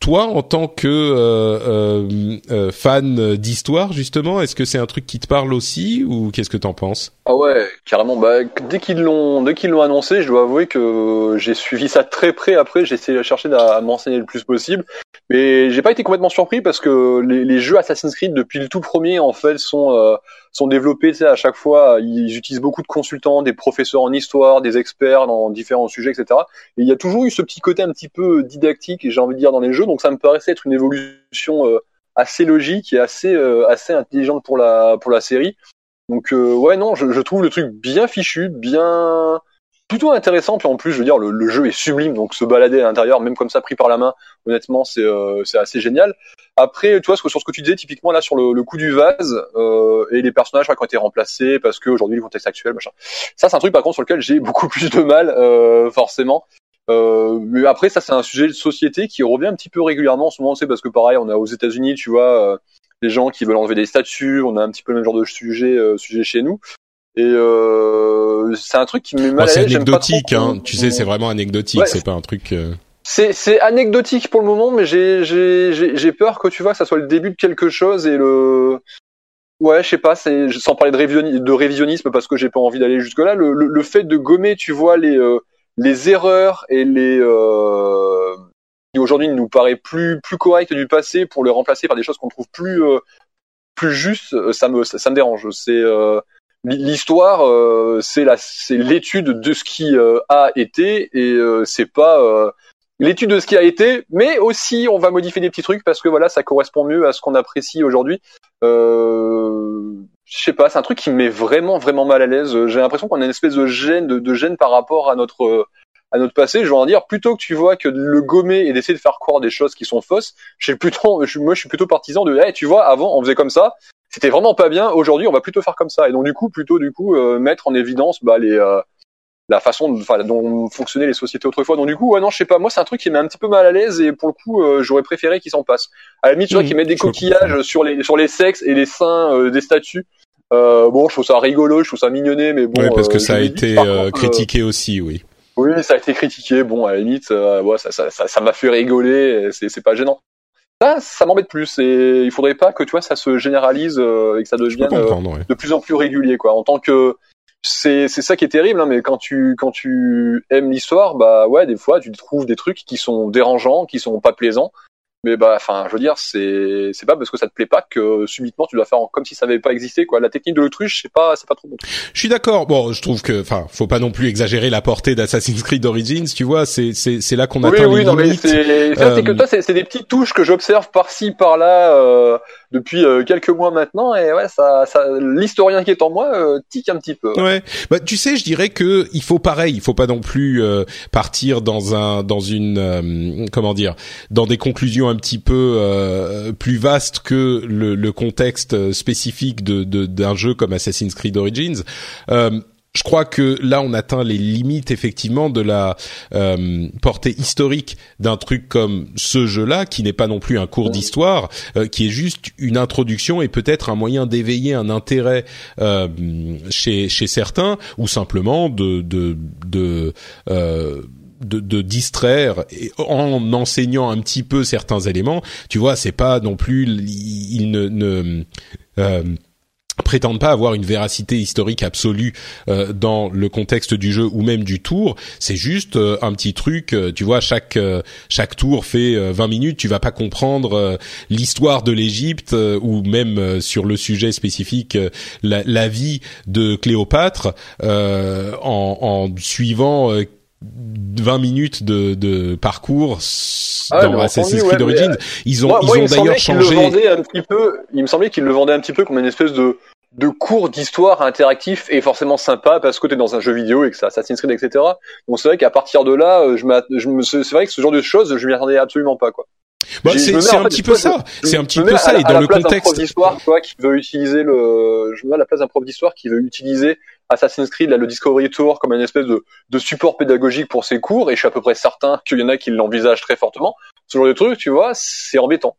Toi, en tant que fan d'histoire, justement, est-ce que c'est un truc qui te parle aussi ou qu'est-ce que t'en penses?
Ah ouais, carrément. Bah, dès qu'ils l'ont, dès qu'ils l'ont annoncé, je dois avouer que j'ai suivi ça très près après, j'ai essayé de chercher à m'enseigner le plus possible. Mais j'ai pas été complètement surpris parce que les, jeux Assassin's Creed depuis le tout premier en fait sont euh, sont développés. Tu à chaque fois, ils utilisent beaucoup de consultants, des professeurs en histoire, des experts dans différents sujets, etc. Et il y a toujours eu ce petit côté un petit peu didactique, j'ai envie de dire, dans les jeux. Donc ça me paraissait être une évolution euh, assez logique et assez euh, assez intelligente pour la pour la série. Donc ouais non, je, je trouve le truc bien fichu, bien plutôt intéressant. Puis en plus, je veux dire, le, jeu est sublime, donc se balader à l'intérieur, même comme ça, pris par la main, honnêtement, c'est euh, c'est assez génial. Après, tu vois, sur ce que tu disais, typiquement là sur le, le coup du vase euh, et les personnages qui ont été remplacés parce qu'aujourd'hui le contexte actuel, machin. Ça, c'est un truc par contre sur lequel j'ai beaucoup plus de mal, euh, forcément. Euh, mais après, ça, c'est un sujet de société qui revient un petit peu régulièrement en ce moment, c'est parce que pareil, on a aux États-Unis, tu vois, euh, des gens qui veulent enlever des statues, on a un petit peu le même genre de sujet, euh, sujet chez nous. Et euh, c'est un truc qui me mal
C'est anecdotique, hein. Tu sais, c'est vraiment anecdotique. c'est pas un truc. Euh...
C'est c'est anecdotique pour le moment, mais j'ai j'ai j'ai peur que tu vois, ça soit le début de quelque chose et le. Ouais, je sais pas, c'est sans parler de, révisionnisme, de révisionnisme parce que j'ai pas envie d'aller jusque là. Le, le, fait de gommer, tu vois, les euh, les erreurs et les euh, qui aujourd'hui nous paraît plus plus correctes du passé pour les remplacer par des choses qu'on trouve plus euh, plus justes, ça me ça, me dérange. C'est l'histoire euh, c'est la c'est l'étude de ce qui euh, a été et euh, c'est pas l'étude de ce qui a été mais aussi on va modifier des petits trucs parce que voilà ça correspond mieux à ce qu'on apprécie aujourd'hui je sais pas c'est un truc qui me met vraiment vraiment mal à l'aise j'ai l'impression qu'on a une espèce de gêne de gêne par rapport à notre à notre passé, je veux en dire, plutôt que tu vois que de le gommer et d'essayer de faire croire des choses qui sont fausses, j'ai plutôt, moi je suis plutôt partisan de, hey, tu vois, avant on faisait comme ça, c'était vraiment pas bien. Aujourd'hui, on va plutôt faire comme ça. Et donc du coup, plutôt du coup euh, mettre en évidence bah, les euh, la façon dont fonctionnaient les sociétés autrefois. Donc du coup, ouais, non, je sais pas. Moi, c'est un truc qui met un petit peu mal à l'aise et pour le coup, euh, j'aurais préféré qu'ils s'en passent. À la limite, tu vois, mmh, qu'ils mettent des coquillages sur les sur les sexes et les seins des statues. bon, je trouve ça rigolo, je trouve ça mignonné, mais bon.
Ouais, parce que ça a été critiqué aussi, oui.
Oui, ça a été critiqué. Bon, à la limite, euh, ouais, ça, ça, ça, ça m'a fait rigoler. C'est, c'est pas gênant. Ça, ça m'embête plus. Et il faudrait pas que tu vois, ça se généralise euh, et que ça devienne euh,
ouais.
de plus en plus régulier, quoi. En tant que c'est c'est ça qui est terrible, hein, mais quand tu quand tu aimes l'histoire, bah ouais, des fois tu trouves des trucs qui sont dérangeants, qui sont pas plaisants. Mais bah, enfin, je veux dire, c'est c'est pas parce que ça te plaît pas que subitement tu dois faire comme si ça avait pas existé, quoi. La technique de l'autruche, c'est pas c'est pas trop bon.
Je suis d'accord. Bon, je trouve que, enfin, faut pas non plus exagérer la portée d'Assassin's Creed Origins. Tu vois, c'est c'est c'est là qu'on
Oui,
atteint
oui,
les
non, mais
limites.
c'est ça, c'est que
Euh,
toi, c'est c'est des petites touches que j'observe par-ci, par-là euh, depuis euh, quelques mois maintenant, et ouais, ça, ça l'historien qui est en moi euh, tique un petit peu.
Ouais. Bah tu sais, je dirais que il faut pareil, il faut pas non plus euh, partir dans un dans une euh, comment dire, dans des conclusions un petit peu euh, plus vastes que le, le contexte spécifique de de- d'un jeu comme Assassin's Creed Origins. Je crois que là, on atteint les limites effectivement de la euh, portée historique d'un truc comme ce jeu-là, qui n'est pas non plus un cours d'histoire, euh, qui est juste une introduction et peut-être un moyen d'éveiller un intérêt euh, chez chez certains, ou simplement de de de euh, de, de distraire en enseignant un petit peu certains éléments. Tu vois, c'est pas non plus il ne, ne euh, prétendent pas avoir une véracité historique absolue euh, dans le contexte du jeu ou même du tour. C'est juste euh, un petit truc. euh, tu vois, chaque euh, chaque tour fait euh, 20 minutes. Tu vas pas comprendre euh, l'histoire de l'Égypte euh, ou même euh, sur le sujet spécifique euh, la, la vie de Cléopâtre euh, en, en suivant. Euh, 20 minutes de, de parcours
Ah ouais,
dans Assassin's Creed
ouais,
Origins. Ils ont,
Moi,
ils
moi,
ont d'ailleurs
le
changé.
vendait un petit peu. Il me semblait qu'il le vendait un petit peu comme une espèce de de cours d'histoire interactif et forcément sympa parce que t'es dans un jeu vidéo et que c'est Assassin's Creed, etc. Donc c'est vrai qu'à partir de là, euh, je je me, c'est vrai que ce genre de choses, je m'y attendais absolument pas, quoi.
Bah,
je
c'est
mets, en
un
fait,
petit peu ça.
je-
C'est un
je
petit peu
mets
ça.
à la-
Et
à
dans
la
le
place d'un prof
contexte,
d'histoire, toi, qui veut utiliser le, je me mets à la place d'un prof d'histoire qui veut utiliser Assassin's Creed, là, le Discovery Tour, comme une espèce de, de support pédagogique pour ses cours, et je suis à peu près certain qu'il y en a qui l'envisagent très fortement. Ce genre de truc, tu vois, c'est embêtant.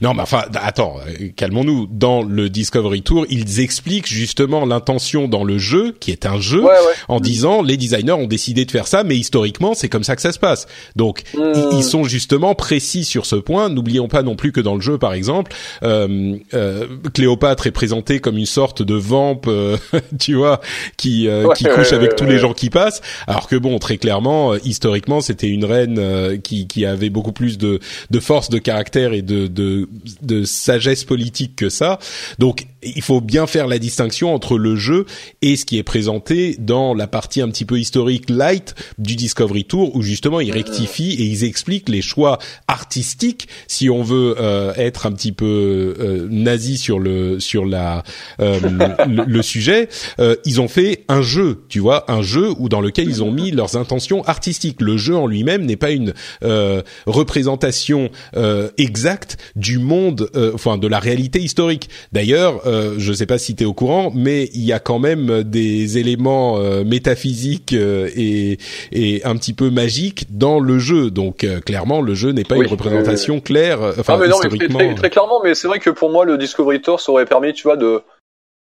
Non, mais enfin, attends, euh, calmons-nous. Dans le Discovery Tour, ils expliquent justement l'intention dans le jeu, qui est un jeu,
Ouais, ouais.
en disant les designers ont décidé de faire ça, mais historiquement, c'est comme ça que ça se passe. Donc,
Hmm.
ils, ils sont justement précis sur ce point. N'oublions pas non plus que dans le jeu, par exemple, euh, euh, Cléopâtre est présentée comme une sorte de vamp, euh, tu vois, qui euh,
Ouais,
qui couche avec tous les gens qui passent. Alors que bon, très clairement, historiquement, c'était une reine qui qui avait beaucoup plus de de force de caractère et de de de sagesse politique que ça. Donc, il faut bien faire la distinction entre le jeu et ce qui est présenté dans la partie un petit peu historique light du Discovery Tour où justement ils rectifient et ils expliquent les choix artistiques. Si on veut euh, être un petit peu euh, nazi sur le sur la euh, le, le sujet euh, ils ont fait un jeu tu vois un jeu où dans lequel ils ont mis leurs intentions artistiques. Le jeu en lui-même n'est pas une euh, représentation euh, exacte du monde enfin de la réalité historique. D'ailleurs euh, je sais pas si tu es au courant mais il y a quand même des éléments euh, métaphysiques euh, et et un petit peu magiques dans le jeu. Donc euh, clairement le jeu n'est pas
Oui,
une représentation
oui,
claire euh, enfin
ah, mais non, mais très,
historiquement
très, très clairement, mais c'est vrai que pour moi, le Discovery Tour, ça aurait permis, tu vois, de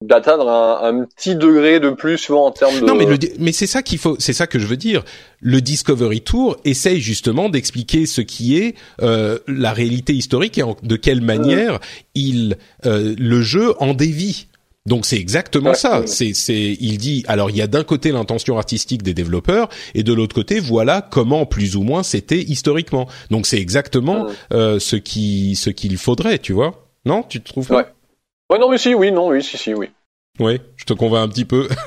d'atteindre un, un petit degré de plus, vois, en termes de.
Non, mais le, mais c'est ça qu'il faut, c'est ça que je veux dire. Le Discovery Tour essaye justement d'expliquer ce qui est euh, la réalité historique et en- de quelle manière il, euh, le jeu en dévie. Donc c'est exactement
Ouais.
ça. C'est, c'est, il dit. Alors il y a d'un côté l'intention artistique des développeurs et de l'autre côté voilà comment plus ou moins c'était historiquement. Donc c'est exactement euh, ce qui, ce qu'il faudrait, tu vois. Non, tu te trouves pas?
Ouais. Ouais, non, mais si, oui, non, oui, si, si, oui.
Ouais, je te convainc un petit peu.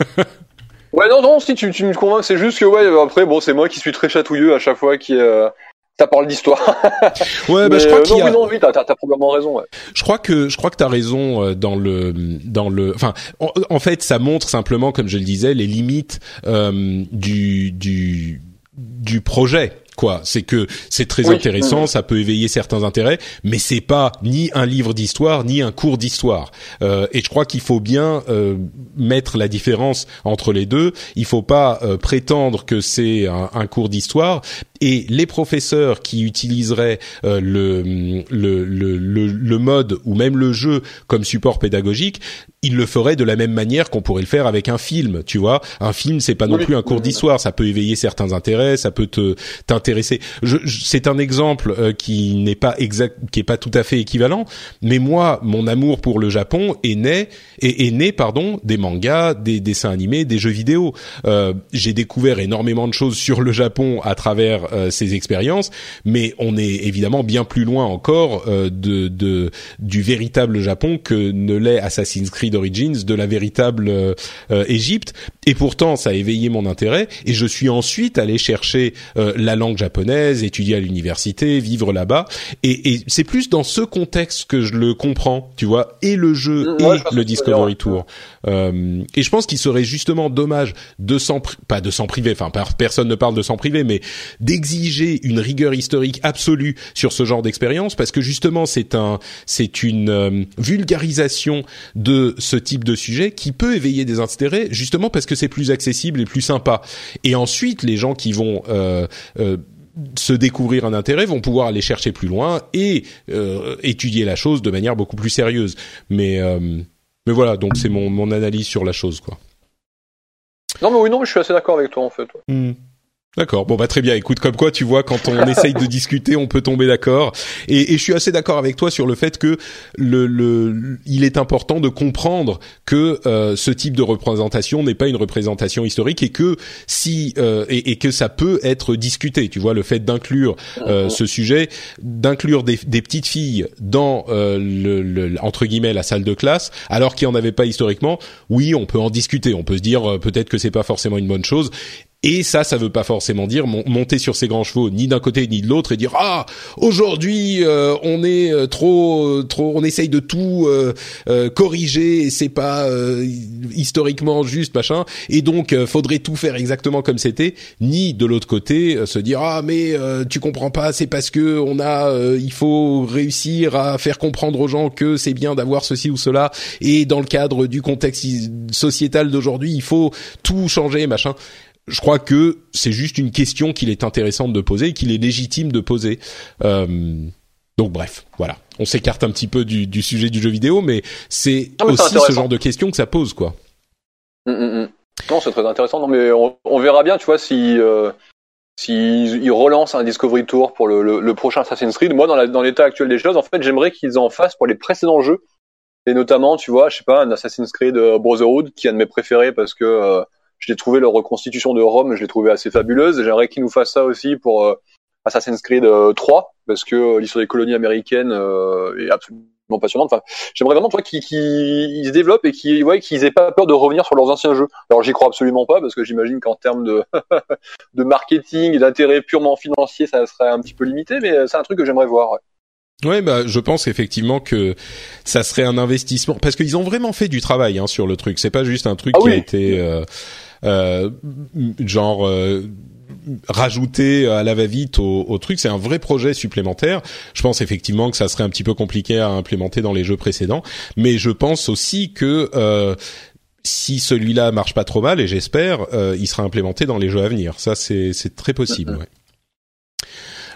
Ouais, non, non, si tu, tu me convaincs, c'est juste que, ouais, après, bon, c'est moi qui suis très chatouilleux à chaque fois qui, euh, ça parle d'histoire.
ouais, bah,
Mais,
je crois
euh,
qu'il y
non,
a.
non, oui, t'as, t'as, t'as probablement raison, ouais.
Je crois que je crois que t'as raison euh, dans le dans le enfin en, en fait ça montre simplement comme je le disais les limites euh, du du du projet quoi. C'est que c'est très
Oui.
intéressant ça peut éveiller certains intérêts mais c'est pas ni un livre d'histoire ni un cours d'histoire. Euh, et je crois qu'il faut bien euh, mettre la différence entre les deux. Il faut pas euh, prétendre que c'est un, un cours d'histoire. Et les professeurs qui utiliseraient euh, le, le, le, le, le mode ou même le jeu comme support pédagogique il le ferait de la même manière qu'on pourrait le faire avec un film, tu vois. Un film, c'est pas non plus un cours d'histoire, ça peut éveiller certains intérêts, ça peut te t'intéresser. Je, c'est un exemple euh, qui n'est pas exact, qui est pas tout à fait équivalent, mais moi, mon amour pour le Japon est né est, est né, pardon, des mangas, des dessins animés, des jeux vidéo. Euh, j'ai découvert énormément de choses sur le Japon à travers euh, ces expériences, mais on est évidemment bien plus loin encore euh, de, de du véritable Japon que ne l'est Assassin's Creed d'Origins de la véritable euh, euh, Égypte. et pourtant, ça a éveillé mon intérêt. Et je suis ensuite allé chercher euh, la langue japonaise, étudier à l'université, vivre là-bas. Et, et c'est plus dans ce contexte que je le comprends, tu vois, et le jeu
ouais,
et le Discovery Tour. Euh, et je pense qu'il serait justement dommage de s'en pas de s'en priver, enfin personne ne parle de s'en priver, mais d'exiger une rigueur historique absolue sur ce genre d'expérience parce que justement c'est un c'est une euh, vulgarisation de ce type de sujet qui peut éveiller des intérêts justement parce que c'est plus accessible et plus sympa. Et ensuite les gens qui vont euh, euh, se découvrir un intérêt vont pouvoir aller chercher plus loin et euh, étudier la chose de manière beaucoup plus sérieuse. Mais euh, mais voilà, donc c'est mon mon analyse sur la chose quoi.
Non, mais oui, non, mais je suis assez d'accord avec toi, en fait. ouais.
D'accord. Bon bah très bien. Écoute, comme quoi tu vois, quand on essaye de discuter, on peut tomber d'accord. Et, et je suis assez d'accord avec toi sur le fait que le, le il est important de comprendre que euh, ce type de représentation n'est pas une représentation historique et que si euh, et, et que ça peut être discuté. Tu vois, le fait d'inclure euh, ce sujet, d'inclure des, des petites filles dans euh, le, le- entre guillemets la salle de classe, alors qu'il n'y en avait pas historiquement. Oui, on peut en discuter. On peut se dire euh, peut-être que c'est pas forcément une bonne chose. Et ça, ça veut pas forcément dire mon- monter sur ses grands chevaux, ni d'un côté ni de l'autre, et dire ah aujourd'hui euh, on est euh, trop euh, trop, on essaye de tout euh, euh, corriger, et c'est pas euh, historiquement juste machin, et donc faudrait tout faire exactement comme c'était. Ni de l'autre côté se dire ah mais tu comprends pas, c'est parce que on a, il faut réussir à faire comprendre aux gens que c'est bien d'avoir ceci ou cela, et dans le cadre du contexte sociétal d'aujourd'hui, il faut tout changer machin je crois que c'est juste une question qu'il est intéressant de poser et qu'il est légitime de poser. Euh, donc bref, voilà. On s'écarte un petit peu du, du sujet du jeu vidéo, mais c'est aussi ce genre de questions que ça pose, quoi.
Mm, mm, mm. Non, c'est très intéressant. Non, mais on, on verra bien, tu vois, si euh, s'ils ils relancent un Discovery Tour pour le, le, le prochain Assassin's Creed. Moi, dans l'état actuel des choses, en fait, j'aimerais qu'ils en fassent pour les précédents jeux. Et notamment, tu vois, je sais pas, un Assassin's Creed euh, Brotherhood, qui est un de mes préférés parce que euh, je l'ai trouvé leur reconstitution de Rome, je l'ai trouvé assez fabuleuse. J'aimerais qu'ils nous fassent ça aussi pour euh, Assassin's Creed euh, 3, parce que euh, l'histoire des colonies américaines euh, est absolument passionnante. Enfin, j'aimerais vraiment, tu vois, qu'ils qu'ils- ils se développent et qu'ils ouais, qu'ils aient pas peur de revenir sur leurs anciens jeux. Alors, j'y crois absolument pas, parce que j'imagine qu'en termes de de marketing et d'intérêt purement financier, ça serait un petit peu limité, mais euh, c'est un truc que j'aimerais voir. ouais.
Ouais, bah, je pense effectivement que ça serait un investissement parce qu'ils ont vraiment fait du travail hein, sur le truc. C'est pas juste un truc
Ah
qui a été euh, euh, genre euh, rajouté à la va-vite au, au truc. C'est un vrai projet supplémentaire. Je pense effectivement que ça serait un petit peu compliqué à implémenter dans les jeux précédents, mais je pense aussi que euh, si celui-là marche pas trop mal, et j'espère, euh, il sera implémenté dans les jeux à venir. Ça, c'est très possible.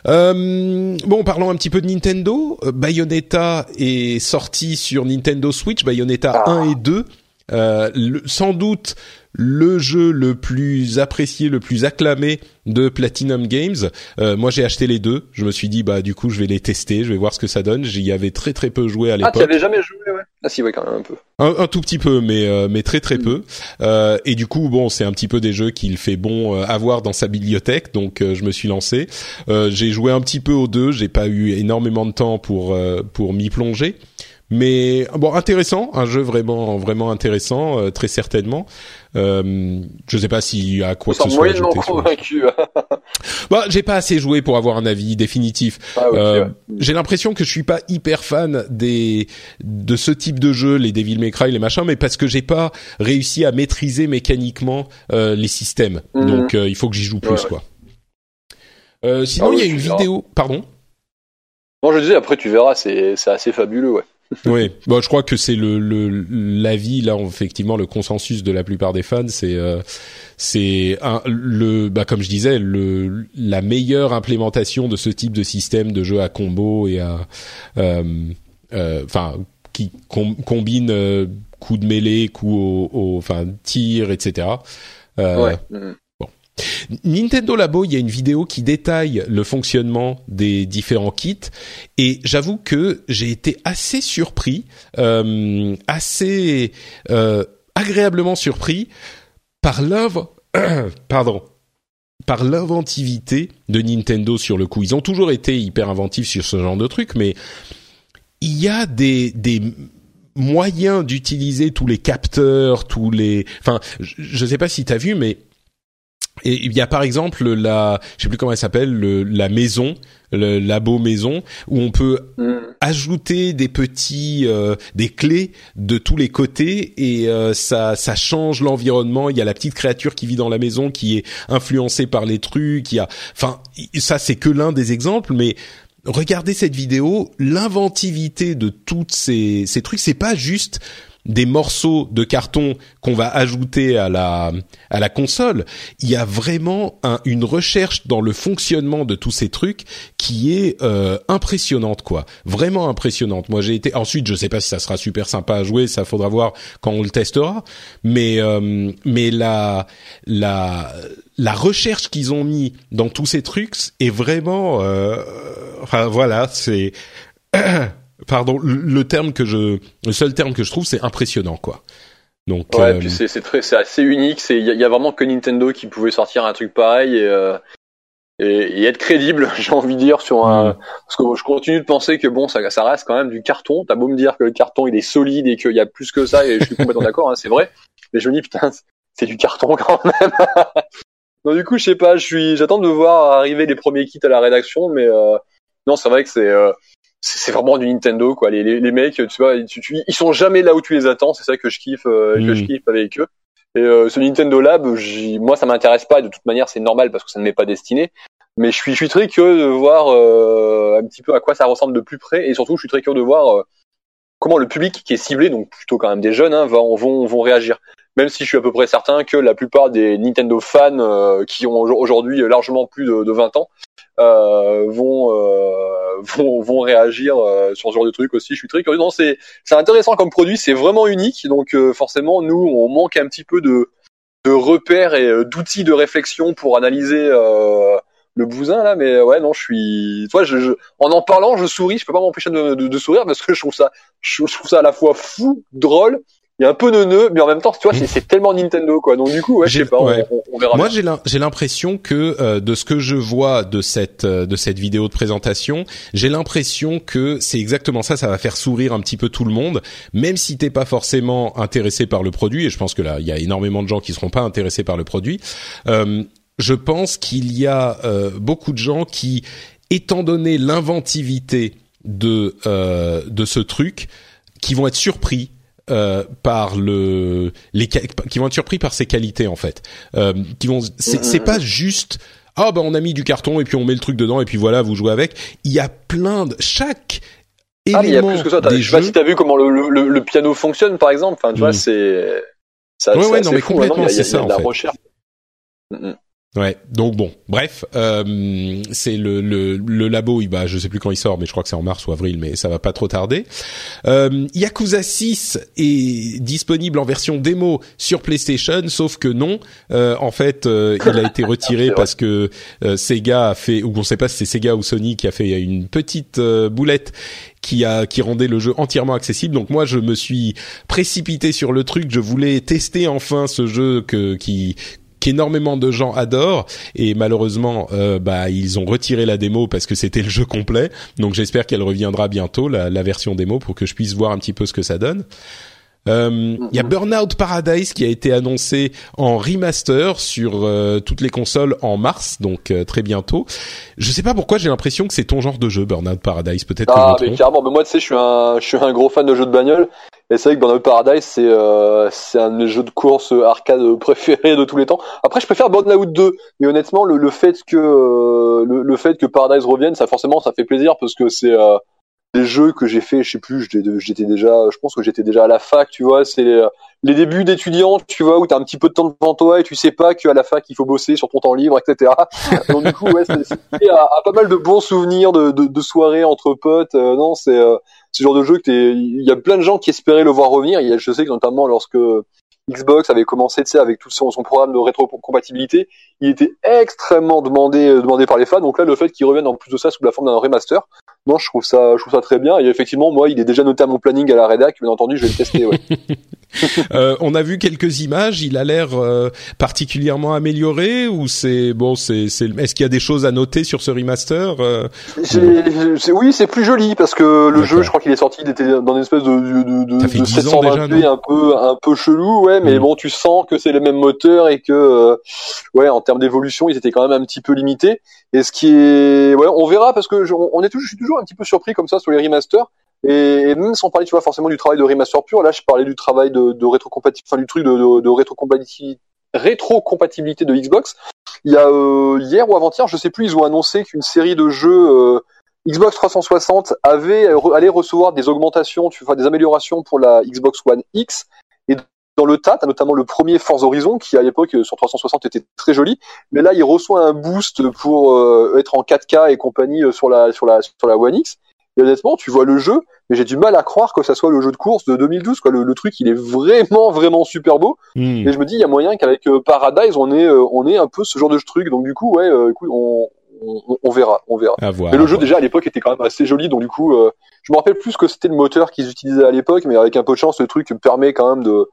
Euh, bon, parlons un petit peu de Nintendo. Euh, Bayonetta est sorti sur Nintendo Switch, Bayonetta
Ah.
1 et 2. Euh, le- sans doute le jeu le plus apprécié, le plus acclamé de Platinum Games. Euh, moi, j'ai acheté les deux. Je me suis dit, bah, du coup, je vais les tester, je vais voir ce que ça donne. J'y avais très très peu joué à
Ah,
l'époque.
tu avais jamais joué, ouais. Ah si, ouais, quand même un peu.
Un, un tout petit peu, mais euh, mais très très peu. Euh, et du coup, bon, c'est un petit peu des jeux qu'il fait bon euh, avoir dans sa bibliothèque, donc euh, je me suis lancé. Euh, j'ai joué un petit peu aux deux. J'ai pas eu énormément de temps pour euh, pour m'y plonger, mais bon, intéressant, un jeu vraiment vraiment intéressant, euh, très certainement. Euh, je sais pas y a quoi que ce soit sur-
convaincu.
Bah, j'ai pas assez joué pour avoir un avis définitif.
ah,
Euh,
ouais.
J'ai l'impression que je suis pas hyper fan des de ce type de jeu, les Devil May Cry, les machins, mais parce que j'ai pas réussi à maîtriser mécaniquement euh, les systèmes.
Mhm.
Donc euh, il faut que j'y joue plus
Ouais, ouais.
quoi. Euh, sinon
Ah
il y a une
verras.
vidéo, pardon?
Non, je disais, après, tu verras, c'est c'est assez fabuleux, ouais.
Oui, bon, je crois que c'est le le l'avis là effectivement le consensus de la plupart des fans, c'est euh, c'est le bah comme je disais le la meilleure implémentation de ce type de système de jeu à combo et à euh, euh, enfin qui combine euh, coups de mêlée, coups au, au enfin tir, etc. Euh,
Ouais. Mhm.
Nintendo Labo, il y a une vidéo qui détaille le fonctionnement des différents kits et j'avoue que j'ai été assez surpris, euh, assez euh, agréablement surpris par l'œuvre, pardon, par l'inventivité de Nintendo sur le coup. Ils ont toujours été hyper inventifs sur ce genre de truc, mais il y a des des moyens d'utiliser tous les capteurs, tous les, enfin, je, je sais pas si t'as vu, mais et il y a par exemple la, je sais plus comment elle s'appelle, le, la maison, le labo maison, où on peut
Mhm.
ajouter des petits, euh, des clés de tous les côtés et euh, ça, ça change l'environnement. Il y a la petite créature qui vit dans la maison qui est influencée par les trucs. Il y a, enfin, ça c'est que l'un des exemples, mais regardez cette vidéo, l'inventivité de toutes ces, ces trucs, c'est pas juste des morceaux de carton qu'on va ajouter à la à la console, il y a vraiment un- une recherche dans le fonctionnement de tous ces trucs qui est euh, impressionnante quoi, vraiment impressionnante. Moi j'ai été ensuite je sais pas si ça sera super sympa à jouer, ça faudra voir quand on le testera, mais euh, mais la la la recherche qu'ils ont mis dans tous ces trucs est vraiment euh, enfin voilà, c'est pardon, le terme que je le seul terme que je trouve c'est impressionnant quoi. Donc
Ouais,
euh,
puis c'est c'est très c'est assez unique. C'est il y, a- il y a vraiment que Nintendo qui pouvait sortir un truc pareil et euh, et, et être crédible, j'ai envie de dire sur un
Mm.
parce que je continue de penser que bon ça ça reste quand même du carton. T'as beau me dire que le carton il est solide et qu'il y a plus que ça et je suis complètement d'accord, hein, c'est vrai. Mais je me dis putain c'est du carton quand même. Donc du coup je sais pas, je suis j'attends de voir arriver les premiers kits à la rédaction, mais euh, non c'est vrai que c'est euh, c'est vraiment du Nintendo quoi. Les, les, les mecs, tu vois, tu- tu- ils sont jamais là où tu les attends. C'est ça que je kiffe, euh, que
Mm.
je kiffe avec eux. Et euh, ce Nintendo Lab, moi ça m'intéresse pas. De toute manière, c'est normal parce que ça ne m'est pas destiné. Mais je suis, je suis très curieux de voir euh, un petit peu à quoi ça ressemble de plus près. Et surtout, je suis très curieux de voir euh, comment le public qui est ciblé, donc plutôt quand même des jeunes, hein, vont, vont, vont réagir. Même si je suis à peu près certain que la plupart des Nintendo fans euh, qui ont au- aujourd'hui largement plus de, de 20 ans euh, vont, euh, vont vont réagir euh, sur ce genre de truc aussi. Je suis très curieux. Non, c'est c'est intéressant comme produit, c'est vraiment unique. Donc euh, forcément, nous, on manque un petit peu de de repères et euh, d'outils de réflexion pour analyser le bousin là. Mais ouais, non, je suis. Toi, je, je- en en parlant, je souris. Je peux pas m'empêcher de, de, de sourire parce que je trouve ça je trouve ça à la fois fou, drôle. Il y a un peu neuneux, mais en même temps, tu vois, c'est- c'est tellement Nintendo, quoi. Donc du coup, ouais, je sais pas, on-
ouais.
on, on verra.
Moi, j'ai l'im- j'ai l'impression que euh, de ce que je vois de cette euh, de cette vidéo de présentation, j'ai l'impression que c'est exactement ça. Ça va faire sourire un petit peu tout le monde, même si t'es pas forcément intéressé par le produit. Et je pense que là, il y a énormément de gens qui seront pas intéressés par le produit. Euh, je pense qu'il y a beaucoup de gens qui, étant donné l'inventivité de de ce truc, qui vont être surpris euh, par le les qui vont être surpris par ses qualités en fait euh, qui vont c'est pas juste ah ben on a mis du carton et puis on met le truc dedans et puis voilà vous jouez avec il y a plein de chaque
Ah, mais il y a plus que ça. Je sais pas si t'as vu comment le, le, le- piano fonctionne, par exemple. Enfin, tu vois,
Mm.
c'est. Ça,
Ouais, ouais, non, mais
fou,
complètement, c'est
il y a
ça,
de la
fait.
recherche.
Ouais, donc bon, bref, euh, c'est le, le le labo, il bah je sais plus quand il sort, mais je crois que c'est en mars ou avril, mais ça va pas trop tarder. Euh, Yakuza 6 est disponible en version démo sur PlayStation, sauf que non, euh, en fait, euh, il a été retiré parce que euh, Sega a fait, ou on sait pas si c'est Sega ou Sony qui a fait une petite euh, boulette qui a qui rendait le jeu entièrement accessible. Donc moi je me suis précipité sur le truc, je voulais tester enfin ce jeu que qui qu'énormément de gens adorent et malheureusement euh, bah ils ont retiré la démo parce que c'était le jeu complet donc j'espère qu'elle reviendra bientôt la, la version démo pour que je puisse voir un petit peu ce que ça donne euh, il y a Burnout Paradise qui a été annoncé en remaster sur euh, toutes les consoles en mars, donc euh, très bientôt. Je sais pas pourquoi j'ai l'impression que c'est ton genre de jeu Burnout Paradise. Peut-être que
Ah,
je me
mais
trompe.
carrément. Mais moi, tu sais, je suis un, je suis un gros fan de jeux de bagnole. Et c'est vrai que Burnout Paradise, c'est, euh, c'est un de mes jeux de course arcade préférés de tous les temps. Après, je préfère Burnout 2. Mais honnêtement, le, le fait que, euh, le, le fait que Paradise revienne, ça forcément, ça fait plaisir parce que c'est, euh, des jeux que j'ai fait, je sais plus, j'étais déjà, je pense que j'étais déjà à la fac, tu vois, c'est les, débuts d'étudiant, tu vois, où t'as un petit peu de temps devant toi et tu sais pas qu'à la fac il faut bosser sur ton temps libre, etc. Donc du coup, ouais, c'est à, à, pas mal de bons souvenirs de, de, de soirées entre potes. Euh, non, c'est euh, ce genre de jeu que il y a plein de gens qui espéraient le voir revenir. Je sais que notamment lorsque Xbox avait commencé, tu sais, avec tout son, son programme de rétrocompatibilité, il était extrêmement demandé, euh, demandé par les fans. Donc là, le fait qu'il revienne en plus de ça sous la forme d'un remaster, non, je trouve ça, je trouve ça très bien. Et effectivement, moi, il est déjà noté à mon planning à la rédac. Bien entendu, je vais le tester. Ouais.
euh, on a vu quelques images. Il a l'air euh, particulièrement amélioré ou c'est bon, c'est, c'est, est-ce qu'il y a des choses à noter sur ce remaster euh,
Oui, c'est plus joli parce que le jeu, je crois qu'il est sorti, il était dans une espèce de de, de, de 720p un peu un peu chelou, ouais. Mais mm. bon, tu sens que c'est le même moteur et que euh, ouais, en termes d'évolution, ils étaient quand même un petit peu limités. Et ce qui est, ouais, on verra parce que on est toujours, je suis toujours un petit peu surpris comme ça sur les remasters. Et, même sans parler, tu vois, forcément du travail de remaster pur, là, je parlais du travail de, de rétrocompatibilité, enfin du truc de, de, de rétrocompatibilité, de Xbox. Il y a euh, hier ou avant-hier, je sais plus, ils ont annoncé qu'une série de jeux euh, Xbox 360 avait allait recevoir des augmentations, tu vois, des améliorations pour la Xbox One X. Et dans le tas, notamment le premier Forza Horizon qui à l'époque sur 360 était très joli, mais là il reçoit un boost pour euh, être en 4K et compagnie sur la sur la sur la One X. Et honnêtement, tu vois le jeu, mais j'ai du mal à croire que ça soit le jeu de course de 2012. Quoi. Le, truc, il est vraiment, vraiment super beau. Hmm. Et je me dis, il y a moyen qu'avec euh, Paradise, on ait, euh, on ait un peu ce genre de truc. Donc du coup, ouais, euh, écoute, on, on, on, verra, on verra. mais le jeu déjà à l'époque était quand même assez joli, donc du coup, je me rappelle plus que c'était le moteur qu'ils utilisaient à l'époque, mais avec un peu de chance, le truc permet quand même de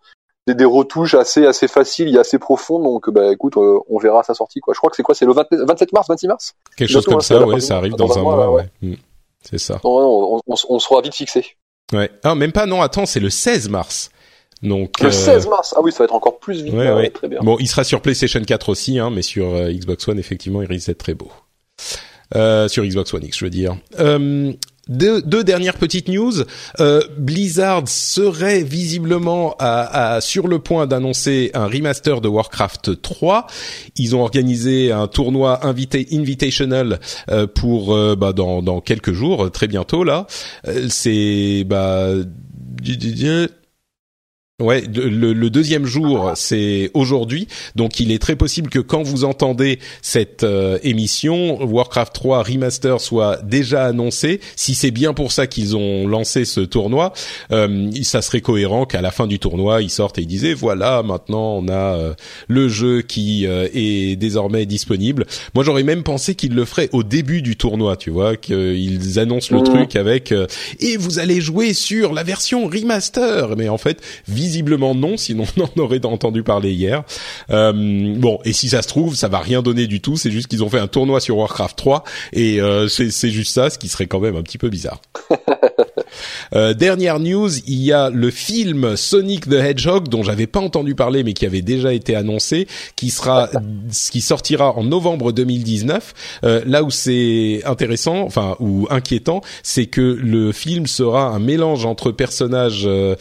des, des retouches assez assez faciles et assez profondes. Donc bah écoute, on verra sa sortie quoi. Je crois que c'est quoi, c'est le 27 mars, 26 mars?
Quelque chose comme ça, ouais, ça arrive dans, un mois, ouais. Hmm. C'est ça.
on, on, on, sera vite fixé.
Ouais. Ah, même pas, non, attends, c'est le 16 mars. Donc,
le 16 euh, mars. Ah oui, ça va être encore plus vite. Ouais, ouais. Très bien.
Bon, il sera sur PlayStation 4 aussi, hein, mais sur euh, Xbox One, effectivement, il risque d'être très beau. Euh, sur Xbox One X, je veux dire. Euh, deux, deux, dernières petites news. Euh, Blizzard serait visiblement sur le point d'annoncer un remaster de Warcraft 3. Ils ont organisé un tournoi invité, invitational euh, pour euh, bah, dans, dans quelques jours, très bientôt là. Euh, c'est bah Ouais, le, le, deuxième jour, c'est aujourd'hui, donc il est très possible que quand vous entendez cette euh, émission, Warcraft 3 Remaster soit déjà annoncé. Si c'est bien pour ça qu'ils ont lancé ce tournoi, euh, ça serait cohérent qu'à la fin du tournoi, ils sortent et ils disaient voilà, maintenant on a euh, le jeu qui euh, est désormais disponible. Moi, j'aurais même pensé qu'ils le feraient au début du tournoi, tu vois, qu'ils annoncent le mmh. truc avec et vous allez jouer sur la version remaster, mais en fait, visiblement non, sinon on en aurait entendu parler hier. Euh, bon, et si ça se trouve, ça va rien donner du tout. C'est juste qu'ils ont fait un tournoi sur Warcraft 3 et euh, c'est juste ça, ce qui serait quand même un petit peu bizarre. Euh, dernière news, il y a le film Sonic the Hedgehog dont j'avais pas entendu parler mais qui avait déjà été annoncé, qui sera, qui sortira en novembre 2019. Euh, là où c'est intéressant, enfin ou inquiétant, c'est que le film sera un mélange entre personnages euh,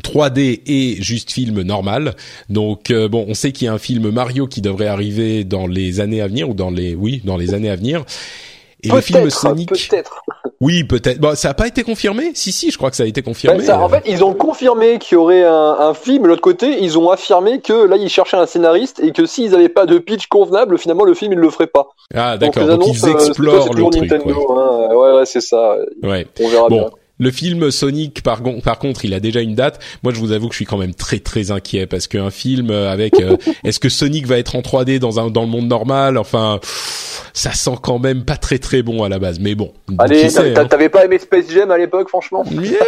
3D et juste film normal. Donc euh, bon, on sait qu'il y a un film Mario qui devrait arriver dans les années à venir ou dans les oui, dans les années à venir.
Et le film Sonic peut-être.
Oui, peut-être. Bon, ça a pas été confirmé? Si si, je crois que ça a été confirmé.
Ben, ça, en fait, ils ont confirmé qu'il y aurait un, un film, de l'autre côté, ils ont affirmé que là ils cherchaient un scénariste et que s'ils n'avaient pas de pitch convenable, finalement le film ils le feraient pas.
Ah d'accord. Donc, ils euh, explorent le truc.
Nintendo, ouais. Hein. ouais, ouais, c'est ça.
Ouais.
On verra bon. bien.
Le film Sonic, par, par, contre, il a déjà une date. Moi, je vous avoue que je suis quand même très très inquiet parce qu'un film avec, euh, est-ce que Sonic va être en 3D dans un dans le monde normal? Enfin, ça sent quand même pas très très bon à la base. Mais bon.
Allez, hein. t'avais pas aimé Space Jam à l'époque, franchement?
Yeah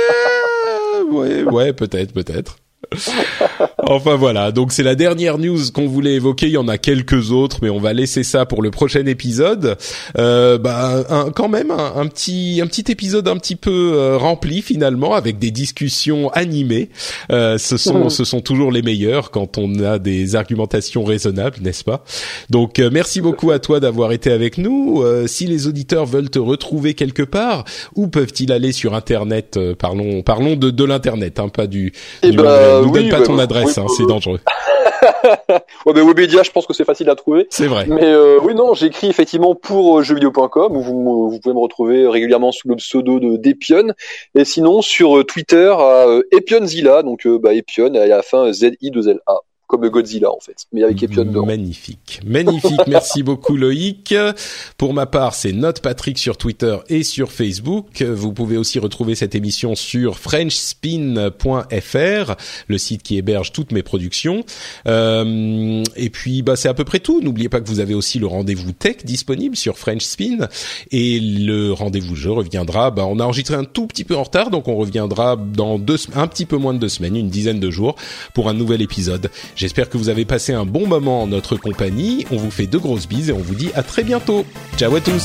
Ouais, ouais, peut-être, peut-être. enfin voilà, donc c'est la dernière news qu'on voulait évoquer. Il y en a quelques autres, mais on va laisser ça pour le prochain épisode. Euh, bah, un, quand même un, petit un petit épisode un petit peu euh, rempli finalement avec des discussions animées. Euh, ce sont ce sont toujours les meilleurs quand on a des argumentations raisonnables, n'est-ce pas? Donc euh, merci beaucoup à toi d'avoir été avec nous. Euh, si les auditeurs veulent te retrouver quelque part, où peuvent-ils aller sur Internet? Parlons parlons de de l'internet, hein, pas du.
Eh ben,
nous donne pas ton adresse, hein, c'est dangereux.
ouais, ben Webedia, je pense que c'est facile à trouver.
C'est vrai.
Mais euh, oui, non, j'écris effectivement pour euh, jeuxvideo.com où vous, vous, pouvez me retrouver régulièrement sous le pseudo de d'Epion. Et sinon sur euh, Twitter à euh, Epionzilla, donc euh, bah, Epion à la fin Z-I-2-L-A comme Godzilla en fait, mais avec Epion dedans.
Magnifique, magnifique. Merci beaucoup Loïc. Pour ma part, c'est Note Patrick sur Twitter et sur Facebook. Vous pouvez aussi retrouver cette émission sur FrenchSpin.fr, le site qui héberge toutes mes productions. Euh, et puis, bah, c'est à peu près tout. N'oubliez pas que vous avez aussi le rendez-vous tech disponible sur French Spin et le rendez-vous jeu reviendra. Bah, on a enregistré un tout petit peu en retard, donc on reviendra dans deux, un petit peu moins de deux semaines, une dizaine de jours, pour un nouvel épisode. J'espère que vous avez passé un bon moment en notre compagnie. On vous fait de grosses bises et on vous dit à très bientôt. Ciao à tous.